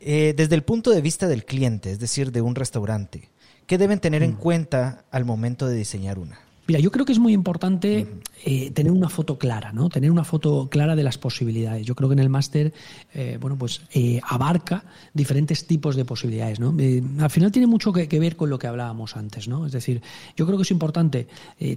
[SPEAKER 1] Eh, desde el punto de vista del cliente, es decir, de un restaurante, ¿qué deben tener en mm. cuenta al momento de diseñar una?
[SPEAKER 2] Mira, yo creo que es muy importante eh, tener una foto clara, ¿no? Tener una foto clara de las posibilidades. Yo creo que en el máster, eh, bueno, pues eh, abarca diferentes tipos de posibilidades, ¿no? al final tiene mucho que, ver con lo que hablábamos antes, ¿no? Es decir, yo creo que es importante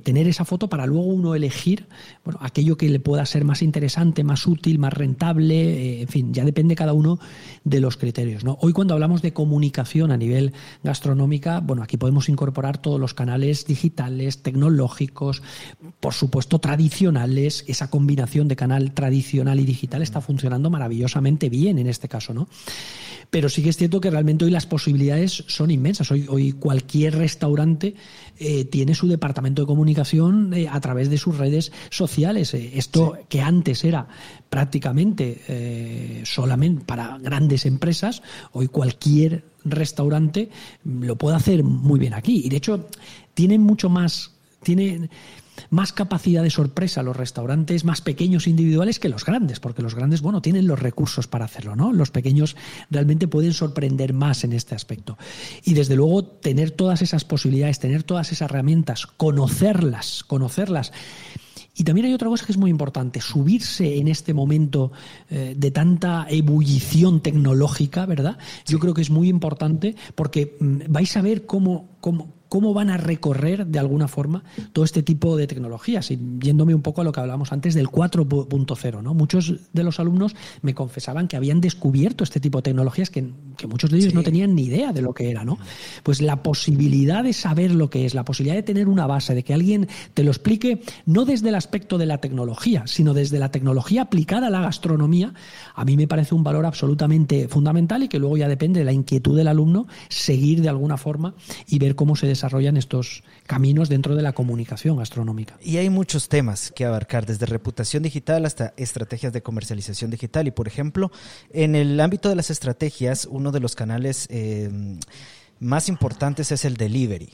[SPEAKER 2] tener esa foto para luego uno elegir, bueno, aquello que le pueda ser más interesante, más útil, más rentable, en fin, ya depende cada uno de los criterios, ¿no? Hoy cuando hablamos de comunicación a nivel gastronómica, bueno, aquí podemos incorporar todos los canales digitales, tecnológicos, lógicos, por supuesto tradicionales, esa combinación de canal tradicional y digital está funcionando maravillosamente bien en este caso, ¿no? Pero sí que es cierto que realmente hoy las posibilidades son inmensas. Hoy, hoy cualquier restaurante eh, tiene su departamento de comunicación eh, a través de sus redes sociales. Eh, esto que antes era prácticamente solamente para grandes empresas, hoy cualquier restaurante lo puede hacer muy bien aquí. Y de hecho, tienen mucho más tiene más capacidad de sorpresa los restaurantes más pequeños individuales que los grandes, porque los grandes, bueno, tienen los recursos para hacerlo, ¿no? Los pequeños realmente pueden sorprender más en este aspecto. Y desde luego tener todas esas posibilidades, tener todas esas herramientas, conocerlas, conocerlas. Y también hay otra cosa que es muy importante, subirse en este momento eh, de tanta ebullición tecnológica, ¿verdad? Yo creo que es muy importante porque mm, vais a ver cómo, cómo, cómo van a recorrer de alguna forma todo este tipo de tecnologías. Y yéndome un poco a lo que hablábamos antes del 4.0, ¿no? Muchos de los alumnos me confesaban que habían descubierto este tipo de tecnologías que, muchos de ellos no tenían ni idea de lo que era, ¿no? Pues la posibilidad de saber lo que es, la posibilidad de tener una base, de que alguien te lo explique, no desde el aspecto de la tecnología, sino desde la tecnología aplicada a la gastronomía, a mí me parece un valor absolutamente fundamental y que luego ya depende de la inquietud del alumno seguir de alguna forma y ver cómo se desarrolla desarrollan estos caminos dentro de la comunicación gastronómica.
[SPEAKER 1] Y hay muchos temas que abarcar, desde reputación digital hasta estrategias de comercialización digital. Y por ejemplo, en el ámbito de las estrategias, uno de los canales eh, más importantes es el delivery.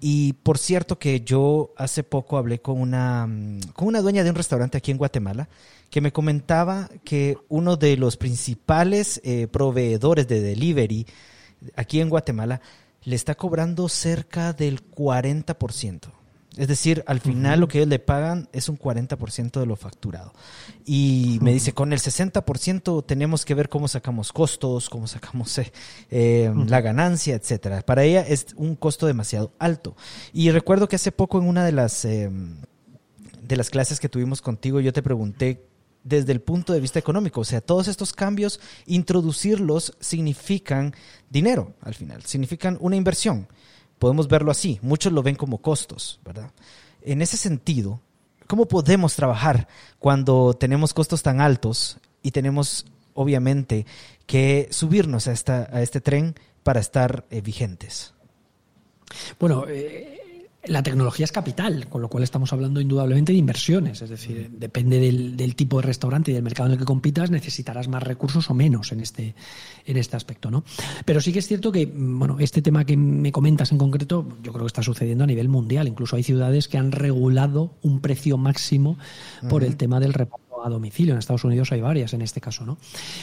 [SPEAKER 1] Y por cierto que yo hace poco hablé con una, con una dueña de un restaurante aquí en Guatemala que me comentaba que uno de los principales eh, proveedores de delivery aquí en Guatemala le está cobrando cerca del 40%. Es decir, al final lo que ellos le pagan es un 40% de lo facturado. Y me dice, con el 60% tenemos que ver cómo sacamos costos, cómo sacamos eh, eh, la ganancia, etcétera. Para ella es un costo demasiado alto. Y recuerdo que hace poco en una de las, eh, de las clases que tuvimos contigo, yo te pregunté desde el punto de vista económico. O sea, todos estos cambios, introducirlos significan dinero al final, significan una inversión. Podemos verlo así, muchos lo ven como costos, ¿verdad? En ese sentido, ¿cómo podemos trabajar cuando tenemos costos tan altos y tenemos, obviamente, que subirnos a, esta, a este tren para estar eh, vigentes?
[SPEAKER 2] Bueno, eh, la tecnología es capital, con lo cual estamos hablando indudablemente de inversiones. Es decir, depende del, tipo de restaurante y del mercado en el que compitas, necesitarás más recursos o menos en este, en este aspecto. ¿no? Pero sí que es cierto que bueno, este tema que me comentas en concreto, yo creo que está sucediendo a nivel mundial. Incluso hay ciudades que han regulado un precio máximo por el tema del reparto a domicilio. En Estados Unidos hay varias en este caso, ¿no?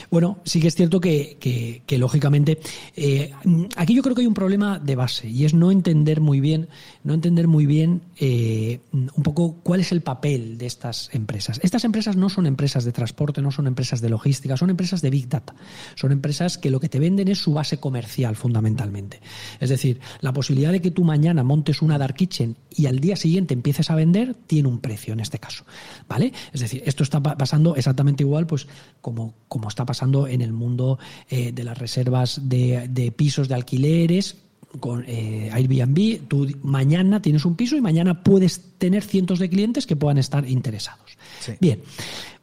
[SPEAKER 2] Bueno, sí que es cierto que, lógicamente, eh, aquí yo creo que hay un problema de base y es no entender muy bien, no entender muy bien eh, un poco cuál es el papel de estas empresas. Estas empresas no son empresas de transporte, no son empresas de logística, son empresas de Big Data. Son empresas que lo que te venden es su base comercial fundamentalmente. Es decir, la posibilidad de que tú mañana montes una dark kitchen y al día siguiente empieces a vender tiene un precio en este caso. ¿Vale? Es decir, esto está pasando exactamente igual pues como, como está pasando en el mundo eh, de las reservas de, pisos de alquileres con eh, Airbnb, tú mañana tienes un piso y mañana puedes tener cientos de clientes que puedan estar interesados. Bien,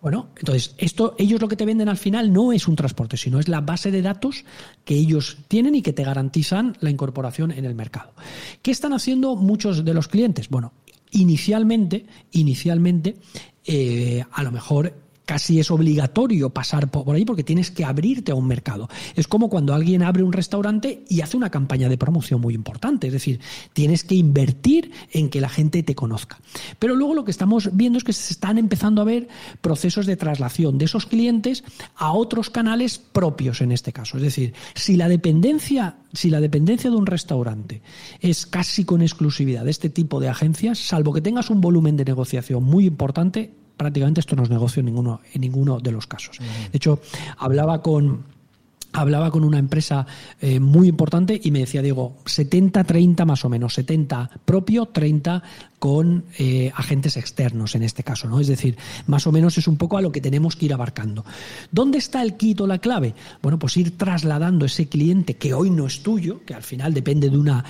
[SPEAKER 2] bueno, entonces esto ellos lo que te venden al final no es un transporte, sino es la base de datos que ellos tienen y que te garantizan la incorporación en el mercado. ¿Qué están haciendo muchos de los clientes? Bueno, inicialmente, inicialmente, eh, a lo mejor casi es obligatorio pasar por ahí porque tienes que abrirte a un mercado. Es como cuando alguien abre un restaurante y hace una campaña de promoción muy importante, es decir, tienes que invertir en que la gente te conozca. Pero luego lo que estamos viendo es que se están empezando a ver procesos de traslación de esos clientes a otros canales propios en este caso. Es decir, si la dependencia, si la dependencia de un restaurante es casi con exclusividad de este tipo de agencias, salvo que tengas un volumen de negociación muy importante, prácticamente esto no es negocio en ninguno, en ninguno de los casos. De hecho, hablaba con hablaba con una empresa eh, muy importante y me decía, digo, 70-30 más o menos, 70 propio, 30 con eh, agentes externos en este caso, ¿no? Es decir, más o menos es un poco a lo que tenemos que ir abarcando. ¿Dónde está el quito, la clave? Bueno, pues ir trasladando ese cliente que hoy no es tuyo, que al final depende de una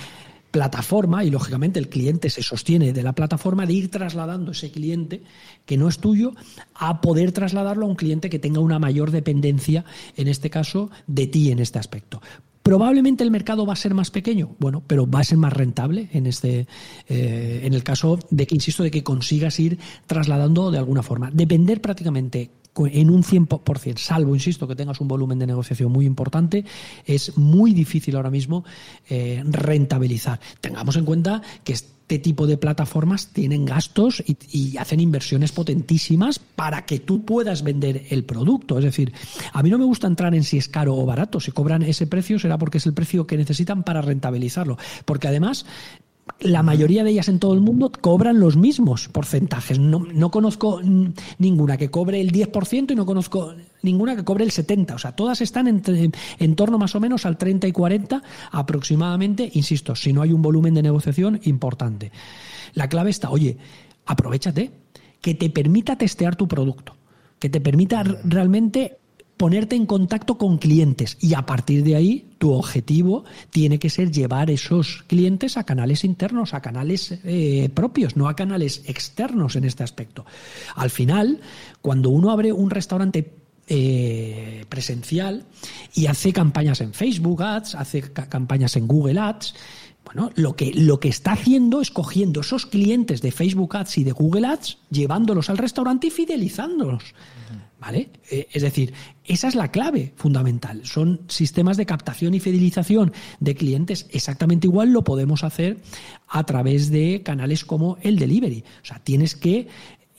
[SPEAKER 2] plataforma y lógicamente el cliente se sostiene de la plataforma de ir trasladando ese cliente que no es tuyo a poder trasladarlo a un cliente que tenga una mayor dependencia, en este caso, de ti en este aspecto. Probablemente el mercado va a ser más pequeño, bueno, pero va a ser más rentable en este, eh, en el caso de que, insisto, de que consigas ir trasladando de alguna forma. Depender prácticamente en un 100%, salvo, insisto, que tengas un volumen de negociación muy importante, es muy difícil ahora mismo eh, rentabilizar. Tengamos en cuenta que este tipo de plataformas tienen gastos y, y, hacen inversiones potentísimas para que tú puedas vender el producto. Es decir, a mí no me gusta entrar en si es caro o barato. Si cobran ese precio será porque es el precio que necesitan para rentabilizarlo. Porque además la mayoría de ellas en todo el mundo cobran los mismos porcentajes. No, conozco ninguna que cobre el 10% y no conozco ninguna que cobre el 70%. O sea, todas están en, en, torno más o menos al 30 y 40 aproximadamente, insisto, si no hay un volumen de negociación importante. La clave está, oye, aprovechate, que te permita testear tu producto, que te permita realmente ponerte en contacto con clientes y a partir de ahí tu objetivo tiene que ser llevar esos clientes a canales internos, a canales eh, propios, no a canales externos en este aspecto. Al final, cuando uno abre un restaurante eh, presencial y hace campañas en Facebook Ads, hace campañas en Google Ads, lo que, lo que está haciendo es cogiendo esos clientes de Facebook Ads y de Google Ads, llevándolos al restaurante y fidelizándolos. ¿Vale? Eh, es decir, esa es la clave fundamental. Son sistemas de captación y fidelización de clientes. Exactamente igual lo podemos hacer a través de canales como el delivery. O sea, tienes que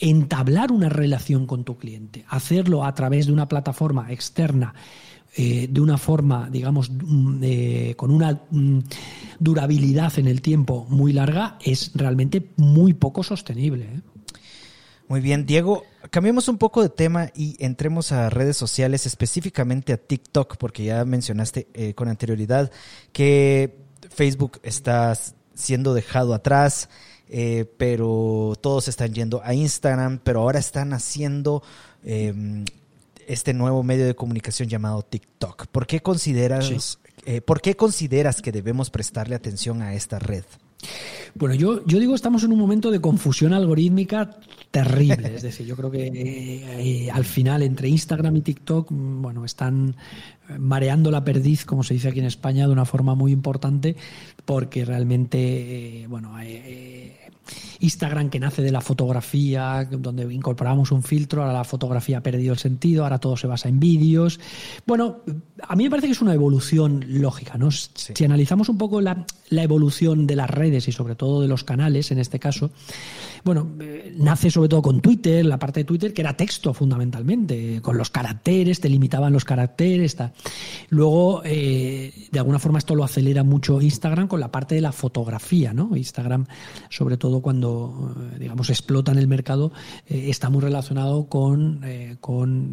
[SPEAKER 2] entablar una relación con tu cliente, hacerlo a través de una plataforma externa. Eh, de una forma, digamos, mm, con una mm, durabilidad en el tiempo muy larga, es realmente muy poco sostenible. ¿eh?
[SPEAKER 1] Muy bien, Diego, cambiemos un poco de tema y entremos a redes sociales, específicamente a TikTok, porque ya mencionaste eh, con anterioridad que Facebook está siendo dejado atrás, eh, pero todos están yendo a Instagram, pero ahora están haciendo em, este nuevo medio de comunicación llamado TikTok. ¿Por qué consideras, eh, ¿por qué consideras que debemos prestarle atención a esta red?
[SPEAKER 2] Bueno, yo, yo digo, estamos en un momento de confusión algorítmica terrible. Es decir, yo creo que eh, al final entre Instagram y TikTok, mm, bueno, están mareando la perdiz, como se dice aquí en España, de una forma muy importante, porque realmente, eh, bueno, eh, Instagram que nace de la fotografía, donde incorporamos un filtro, ahora la fotografía ha perdido el sentido, ahora todo se basa en vídeos. Bueno, a mí me parece que es una evolución lógica, ¿no? Si analizamos un poco la, la evolución de las redes y sobre todo de los canales, en este caso, bueno, eh, nace sobre todo con Twitter, la parte de Twitter que era texto fundamentalmente, con los caracteres, te limitaban los caracteres. Luego, eh, de alguna forma, esto lo acelera mucho Instagram con la parte de la fotografía, ¿no? Instagram, sobre todo cuando, eh, digamos, explota en el mercado, está muy relacionado con, con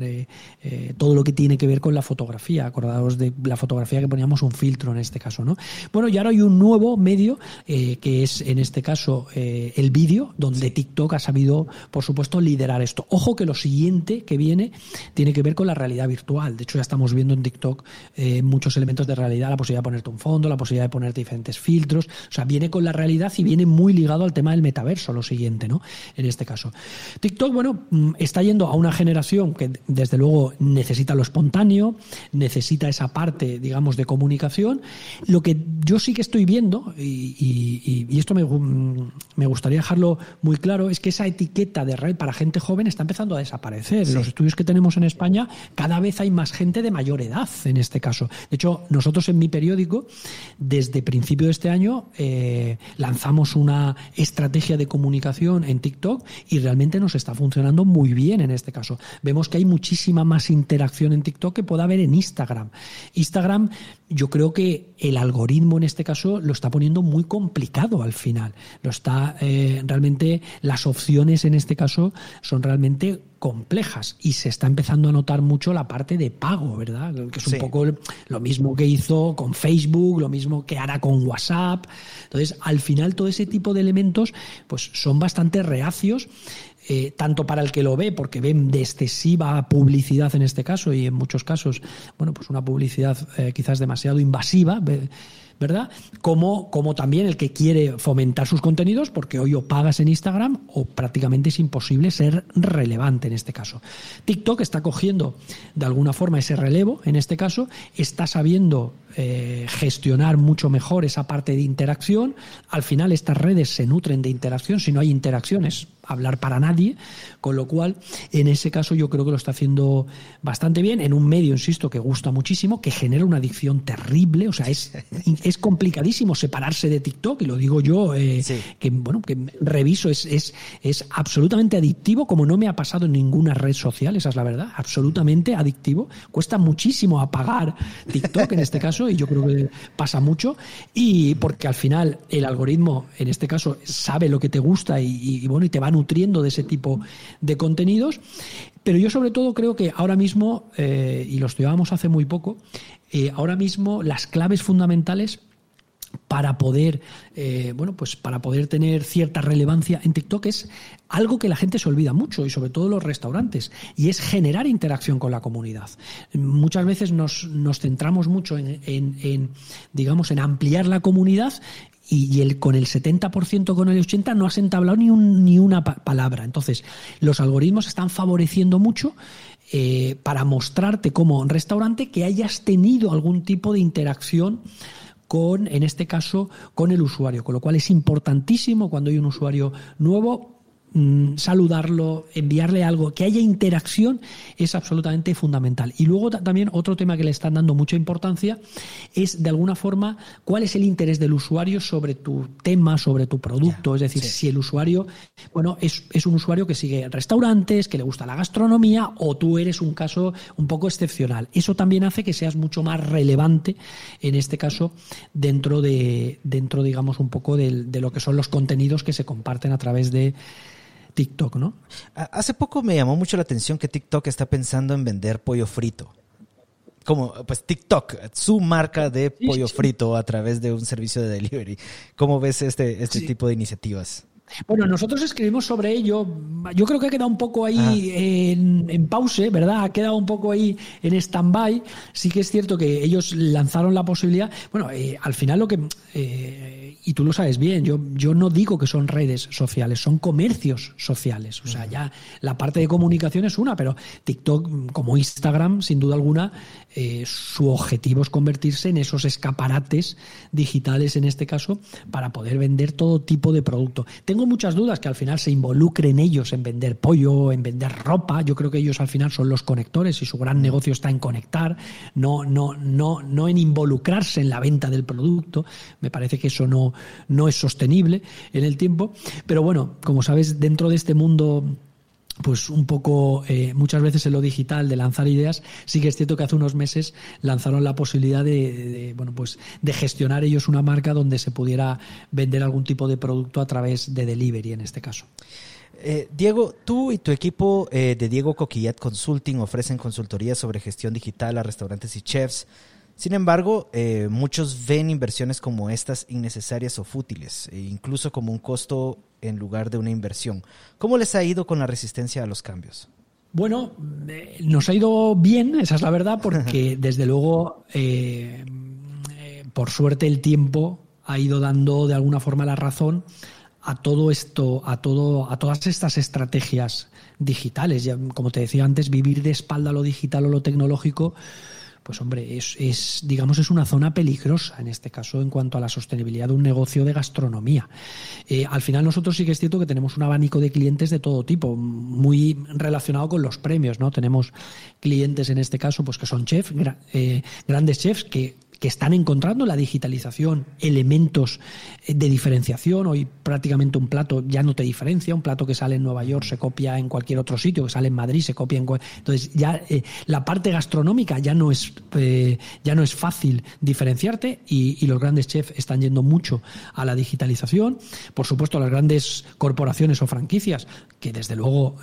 [SPEAKER 2] todo lo que tiene que ver con la fotografía. Acordaos de la fotografía que poníamos un filtro en este caso, ¿no? Bueno, y ahora hay un nuevo medio que es, en este caso, el vídeo, donde de TikTok ha sabido, por supuesto, liderar esto. Ojo que lo siguiente que viene tiene que ver con la realidad virtual. De hecho, ya estamos viendo en TikTok eh, muchos elementos de realidad, la posibilidad de ponerte un fondo, la posibilidad de ponerte diferentes filtros. O sea, viene con la realidad y viene muy ligado al tema del metaverso, lo siguiente, ¿no? En este caso. TikTok, bueno, mm, está yendo a una generación que desde luego necesita lo espontáneo, necesita esa parte, digamos, de comunicación. Lo que yo sí que estoy viendo, y, esto me, mm, me, gustaría dejarlo muy claro, es que esa etiqueta de red para gente joven está empezando a desaparecer. Los estudios que tenemos en España, cada vez hay más gente de mayor edad en este caso. De hecho, nosotros en mi periódico, desde principio de este año, eh, lanzamos una estrategia de comunicación en TikTok y realmente nos está funcionando muy bien en este caso. Vemos que hay muchísima más interacción en TikTok que puede haber en Instagram. Instagram, yo creo que el algoritmo en este caso lo está poniendo muy complicado al final. Lo está eh, realmente las opciones en este caso son realmente complejas y se está empezando a notar mucho la parte de pago, ¿verdad? Que es un poco lo mismo que hizo con Facebook, lo mismo que hará con WhatsApp. Entonces, al final todo ese tipo de elementos pues son bastante reacios eh, tanto para el que lo ve, porque ven de excesiva publicidad en este caso y en muchos casos, bueno, pues una publicidad eh, quizás demasiado invasiva, ¿verdad? Como, como también el que quiere fomentar sus contenidos, porque hoy o pagas en Instagram o prácticamente es imposible ser relevante en este caso. TikTok está cogiendo de alguna forma ese relevo, en este caso, está sabiendo eh, gestionar mucho mejor esa parte de interacción. Al final estas redes se nutren de interacción, si no hay interacciones, hablar para nadie, con lo cual en ese caso yo creo que lo está haciendo bastante bien, en un medio, insisto, que gusta muchísimo, que genera una adicción terrible, o sea, es, es complicadísimo separarse de TikTok, y lo digo yo, eh, que bueno, que reviso, es, es, es absolutamente adictivo, como no me ha pasado en ninguna red social, esa es la verdad, absolutamente adictivo, cuesta muchísimo apagar TikTok en este caso, y yo creo que pasa mucho, y porque al final el algoritmo, en este caso, sabe lo que te gusta y, y bueno, y te va nutriendo de ese tipo de contenidos. Pero yo sobre todo creo que ahora mismo, eh, y lo estudiábamos hace muy poco, eh, ahora mismo las claves fundamentales para poder, eh, bueno, pues para poder tener cierta relevancia en TikTok es algo que la gente se olvida mucho y sobre todo los restaurantes y es generar interacción con la comunidad. Muchas veces nos, nos centramos mucho en, en, digamos, en ampliar la comunidad y, el, con el 70%, con el 80%, no has entablado ni, un, ni una palabra. Entonces, los algoritmos están favoreciendo mucho eh, para mostrarte como restaurante que hayas tenido algún tipo de interacción con, en este caso, con el usuario. Con lo cual es importantísimo cuando hay un usuario nuevo Mm, saludarlo, enviarle algo, que haya interacción es absolutamente fundamental. Y luego también otro tema que le están dando mucha importancia es de alguna forma cuál es el interés del usuario sobre tu tema, sobre tu producto. es decir, si el usuario, bueno, es, es, un usuario que sigue restaurantes, que le gusta la gastronomía o tú eres un caso un poco excepcional. Eso también hace que seas mucho más relevante en este caso dentro de, dentro digamos, un poco de lo que son los contenidos que se comparten a través de TikTok, ¿no?
[SPEAKER 1] Hace poco me llamó mucho la atención que TikTok está pensando en vender pollo frito. Como, pues TikTok, su marca de pollo frito a través de un servicio de delivery. ¿Cómo ves este, este tipo de iniciativas?
[SPEAKER 2] Bueno, nosotros escribimos sobre ello. Yo creo que ha quedado un poco ahí en, en, pause, ¿verdad? Ha quedado un poco ahí en stand-by. Sí que es cierto que ellos lanzaron la posibilidad. Bueno, eh, al final lo que. Eh, y tú lo sabes bien, yo, yo no digo que son redes sociales, son comercios sociales. O sea, ya la parte de comunicación es una, pero TikTok, como Instagram, sin duda alguna, eh, su objetivo es convertirse en esos escaparates digitales, en este caso, para poder vender todo tipo de producto. Tengo muchas dudas que al final se involucren ellos en vender pollo, en vender ropa. Yo creo que ellos al final son los conectores y su gran negocio está en conectar, no, no, no, no en involucrarse en la venta del producto. Me parece que eso no, no es sostenible en el tiempo. Pero bueno, como sabes, dentro de este mundo pues un poco eh, muchas veces en lo digital de lanzar ideas sí que es cierto que hace unos meses lanzaron la posibilidad de, bueno pues de gestionar ellos una marca donde se pudiera vender algún tipo de producto a través de delivery en este caso
[SPEAKER 1] eh, Diego, tú y tu equipo eh, de Diego Coquillat Consulting ofrecen consultoría sobre gestión digital a restaurantes y chefs. Sin embargo, muchos ven inversiones como estas innecesarias o fútiles, e incluso como un costo en lugar de una inversión. ¿Cómo les ha ido con la resistencia a los cambios?
[SPEAKER 2] Bueno, eh, nos ha ido bien, esa es la verdad, porque desde luego, eh, eh, por suerte, el tiempo ha ido dando de alguna forma la razón a todo esto, a todo, a todas estas estrategias digitales. Ya, como te decía antes, vivir de espalda a lo digital o lo tecnológico pues hombre, es, digamos, es una zona peligrosa en este caso en cuanto a la sostenibilidad de un negocio de gastronomía. Eh, al final nosotros sí que es cierto que tenemos un abanico de clientes de todo tipo, muy relacionado con los premios, ¿no? Tenemos clientes en este caso, pues que son chefs, eh, grandes chefs que que están encontrando la digitalización elementos eh, de diferenciación. Hoy prácticamente un plato ya no te diferencia, un plato que sale en Nueva York se copia en cualquier otro sitio, que sale en Madrid se copia en entonces ya eh, la parte gastronómica ya no es eh, ya no es fácil diferenciarte y, los grandes chefs están yendo mucho a la digitalización. Por supuesto las grandes corporaciones o franquicias que desde luego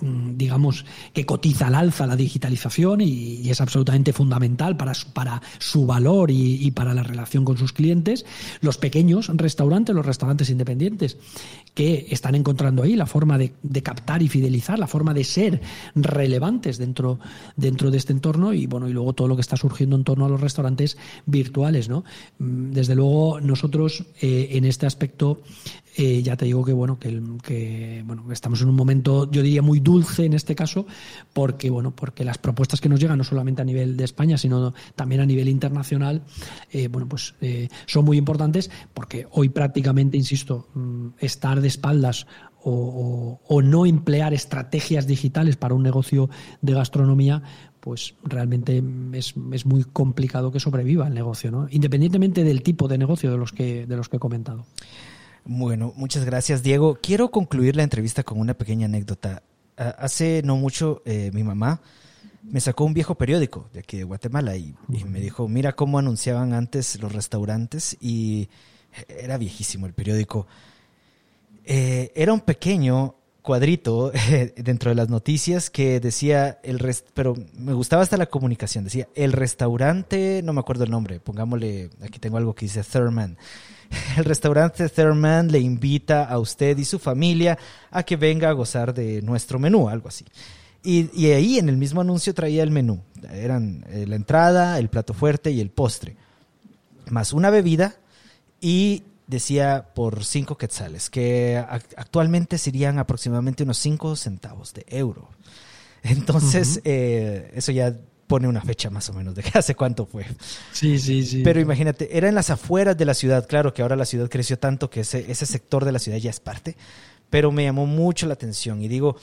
[SPEAKER 2] digamos, que cotiza al alza la digitalización y, es absolutamente fundamental para su, para su valor y, para la relación con sus clientes. Los pequeños restaurantes, los restaurantes independientes, que están encontrando ahí la forma de, captar y fidelizar, la forma de ser relevantes dentro, dentro de este entorno y bueno, y luego todo lo que está surgiendo en torno a los restaurantes virtuales, ¿no? Mm, desde luego, nosotros eh, en este aspecto eh, ya te digo que bueno que, que, bueno estamos en un momento yo diría muy dulce en este caso porque bueno porque las propuestas que nos llegan no solamente a nivel de España sino también a nivel internacional eh, bueno pues eh, son muy importantes porque hoy prácticamente insisto mm, estar de espaldas o, o, no emplear estrategias digitales para un negocio de gastronomía, pues realmente es, es, muy complicado que sobreviva el negocio, ¿no? Independientemente del tipo de negocio de los que, de los que he comentado.
[SPEAKER 1] Bueno, muchas gracias, Diego. Quiero concluir la entrevista con una pequeña anécdota. Hace no mucho, eh, mi mamá me sacó un viejo periódico de aquí de Guatemala y, me dijo, mira cómo anunciaban antes los restaurantes y era viejísimo el periódico. Eh, era un pequeño cuadrito dentro de las noticias que decía el rest pero me gustaba hasta la comunicación decía el restaurante no me acuerdo el nombre pongámosle aquí tengo algo que dice Thurman el restaurante Thurman le invita a usted y su familia a que venga a gozar de nuestro menú, algo así. Y, ahí en el mismo anuncio traía el menú. Eran eh, la entrada, el plato fuerte y el postre. Más una bebida y decía por cinco quetzales, que actualmente serían aproximadamente unos cinco centavos de euro. Entonces, eh, eso ya pone una fecha más o menos de hace cuánto fue.
[SPEAKER 2] Sí, sí, sí.
[SPEAKER 1] Pero imagínate, era en las afueras de la ciudad, claro que ahora la ciudad creció tanto que ese, ese sector de la ciudad ya es parte, pero me llamó mucho la atención y digo,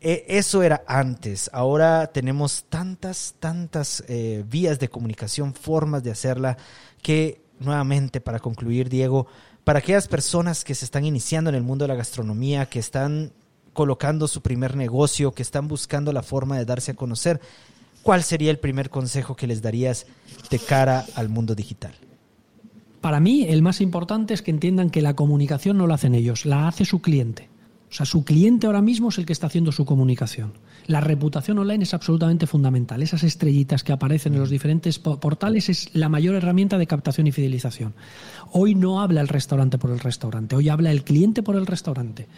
[SPEAKER 1] e, eso era antes, ahora tenemos tantas, tantas eh, vías de comunicación, formas de hacerla, que nuevamente para concluir, Diego, para aquellas personas que se están iniciando en el mundo de la gastronomía, que están colocando su primer negocio, que están buscando la forma de darse a conocer, ¿cuál sería el primer consejo que les darías de cara al mundo digital?
[SPEAKER 2] Para mí, el más importante es que entiendan que la comunicación no la hacen ellos, la hace su cliente. O sea, su cliente ahora mismo es el que está haciendo su comunicación. La reputación online es absolutamente fundamental. Esas estrellitas que aparecen en los diferentes portales es la mayor herramienta de captación y fidelización. Hoy no habla el restaurante por el restaurante, hoy habla el cliente por el restaurante.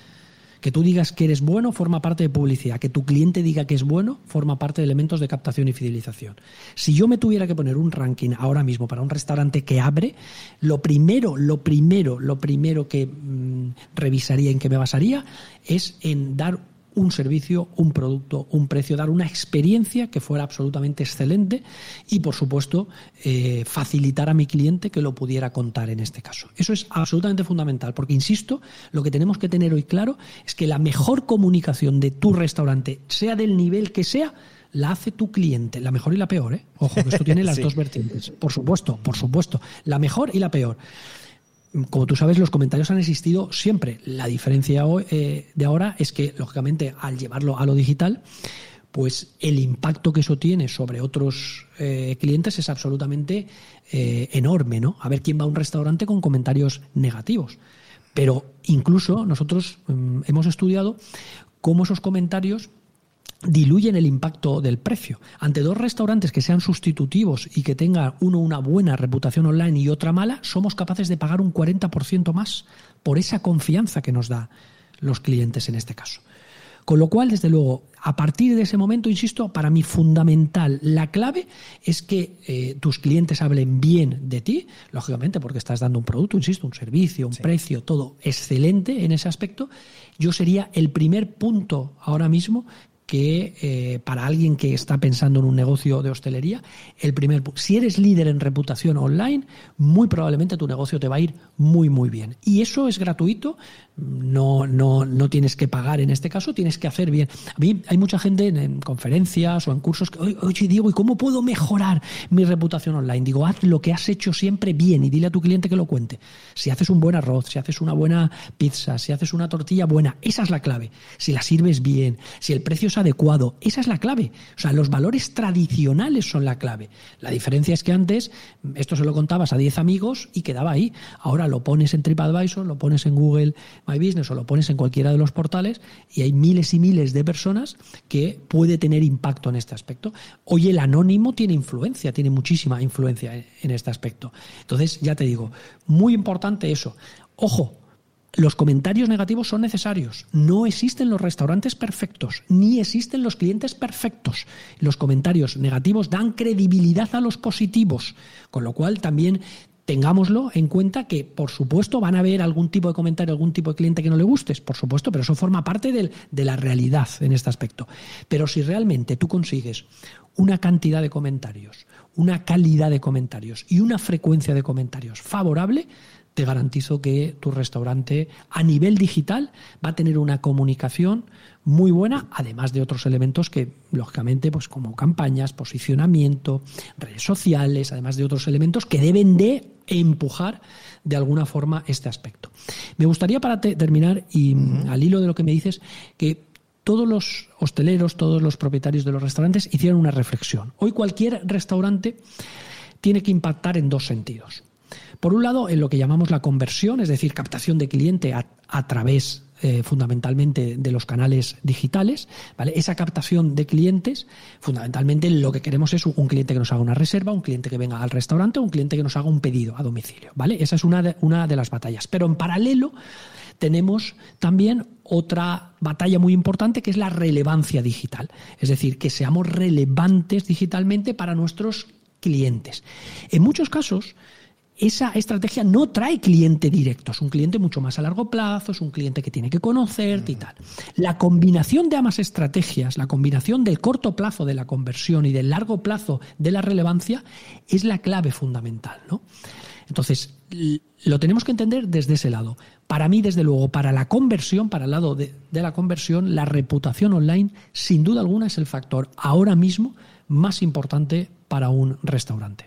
[SPEAKER 2] Que tú digas que eres bueno forma parte de publicidad. Que tu cliente diga que es bueno forma parte de elementos de captación y fidelización. Si yo me tuviera que poner un ranking ahora mismo para un restaurante que abre, lo primero, lo primero, lo primero que mm, revisaría, en que me basaría, es en dar un servicio, un producto, un precio, dar una experiencia que fuera absolutamente excelente y, por supuesto, eh, facilitar a mi cliente que lo pudiera contar en este caso. Eso es absolutamente fundamental, porque, insisto, lo que tenemos que tener hoy claro es que la mejor comunicación de tu restaurante, sea del nivel que sea, la hace tu cliente, la mejor y la peor, ¿eh? Ojo, que esto tiene las dos vertientes. Por supuesto, por supuesto, la mejor y la peor como tú sabes, los comentarios han existido siempre. La diferencia eh, de ahora es que, lógicamente, al llevarlo a lo digital, pues el impacto que eso tiene sobre otros eh, clientes es absolutamente eh, enorme, ¿no? A ver quién va a un restaurante con comentarios negativos. Pero incluso nosotros mm, hemos estudiado cómo esos comentarios diluyen el impacto del precio. Ante dos restaurantes que sean sustitutivos y que tengan uno una buena reputación online y otra mala, somos capaces de pagar un 40% más por esa confianza que nos da los clientes en este caso. Con lo cual, desde luego, A partir de ese momento, insisto, para mí fundamental, la clave es que eh, tus clientes hablen bien de ti, lógicamente porque estás dando un producto, insisto, un servicio, un precio, todo excelente en ese aspecto. Yo sería el primer punto ahora mismo que eh, para alguien que está pensando en un negocio de hostelería, el primer si eres líder en reputación online, muy probablemente tu negocio te va a ir muy muy bien. Y eso es gratuito, no, no, no tienes que pagar en este caso, tienes que hacer bien. A hay mucha gente en, conferencias o en cursos que, oye, Diego, ¿y cómo puedo mejorar mi reputación online? Digo, haz lo que has hecho siempre bien y dile a tu cliente que lo cuente. Si haces un buen arroz, si haces una buena pizza, si haces una tortilla buena, esa es la clave. Si la sirves bien, si el precio adecuado, esa es la clave. O sea, los valores tradicionales son la clave. La diferencia es que antes esto se lo contabas a 10 amigos y quedaba ahí. Ahora lo pones en TripAdvisor, lo pones en Google My Business o lo pones en cualquiera de los portales y hay miles y miles de personas que puede tener impacto en este aspecto. Hoy el anónimo tiene influencia, tiene muchísima influencia en este aspecto. Entonces, ya te digo, muy importante eso. Ojo, los comentarios negativos son necesarios. No existen los restaurantes perfectos, ni existen los clientes perfectos. Los comentarios negativos dan credibilidad a los positivos, con lo cual también tengámoslo en cuenta que, por supuesto, van a haber algún tipo de comentario, algún tipo de cliente que no le gustes, por supuesto, pero eso forma parte de la realidad en este aspecto. Pero si realmente tú consigues una cantidad de comentarios, una calidad de comentarios y una frecuencia de comentarios favorable, te garantizo que tu restaurante a nivel digital va a tener una comunicación muy buena, además de otros elementos que, lógicamente, pues como campañas, posicionamiento, redes sociales, además de otros elementos que deben de empujar de alguna forma este aspecto. Me gustaría para terminar, y al hilo de lo que me dices, que todos los hosteleros, todos los propietarios de los restaurantes hicieron una reflexión. Hoy cualquier restaurante tiene que impactar en dos sentidos. Por un lado, en lo que llamamos la conversión, es decir, captación de cliente a, través eh, fundamentalmente de los canales digitales, ¿vale? Esa captación de clientes, fundamentalmente lo que queremos es un cliente que nos haga una reserva, un cliente que venga al restaurante, un cliente que nos haga un pedido a domicilio, ¿vale? Esa es una una de las batallas. Pero en paralelo tenemos también otra batalla muy importante que es la relevancia digital, es decir, que seamos relevantes digitalmente para nuestros clientes. En muchos casos, esa estrategia no trae cliente directo, es un cliente mucho más a largo plazo, es un cliente que tiene que conocerte y tal. La combinación de ambas estrategias, la combinación del corto plazo de la conversión y del largo plazo de la relevancia, es la clave fundamental. ¿no? Entonces, lo tenemos que entender desde ese lado. Para mí, desde luego, para la conversión, para el lado de, de la conversión, la reputación online, sin duda alguna, es el factor ahora mismo más importante para un restaurante.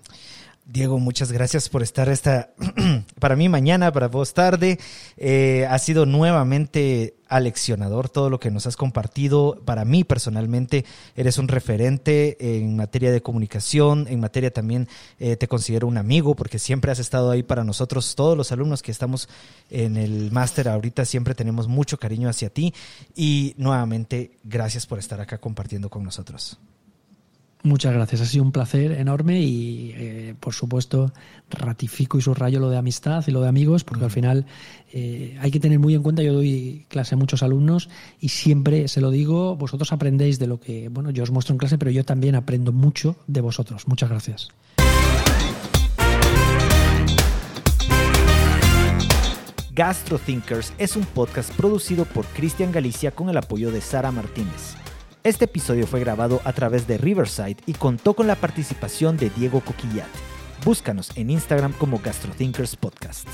[SPEAKER 1] Diego, muchas gracias por estar esta, para mí mañana, para vos tarde. Eh, ha sido nuevamente aleccionador todo lo que nos has compartido. Para mí personalmente eres un referente en materia de comunicación, en materia también eh, te considero un amigo porque siempre has estado ahí para nosotros. Todos los alumnos que estamos en el máster ahorita siempre tenemos mucho cariño hacia ti y nuevamente gracias por estar acá compartiendo con nosotros.
[SPEAKER 2] Muchas gracias, ha sido un placer enorme y eh, por supuesto ratifico y subrayo lo de amistad y lo de amigos porque al final eh, hay que tener muy en cuenta, yo doy clase a muchos alumnos y siempre se lo digo, vosotros aprendéis de lo que, bueno, yo os muestro en clase, pero yo también aprendo mucho de vosotros. Muchas gracias.
[SPEAKER 1] GastroThinkers es un podcast producido por Cristian Galicia con el apoyo de Sara Martínez. Este episodio fue grabado a través de Riverside y contó con la participación de Diego Coquillat. Búscanos en Instagram como GastroThinkers Podcast.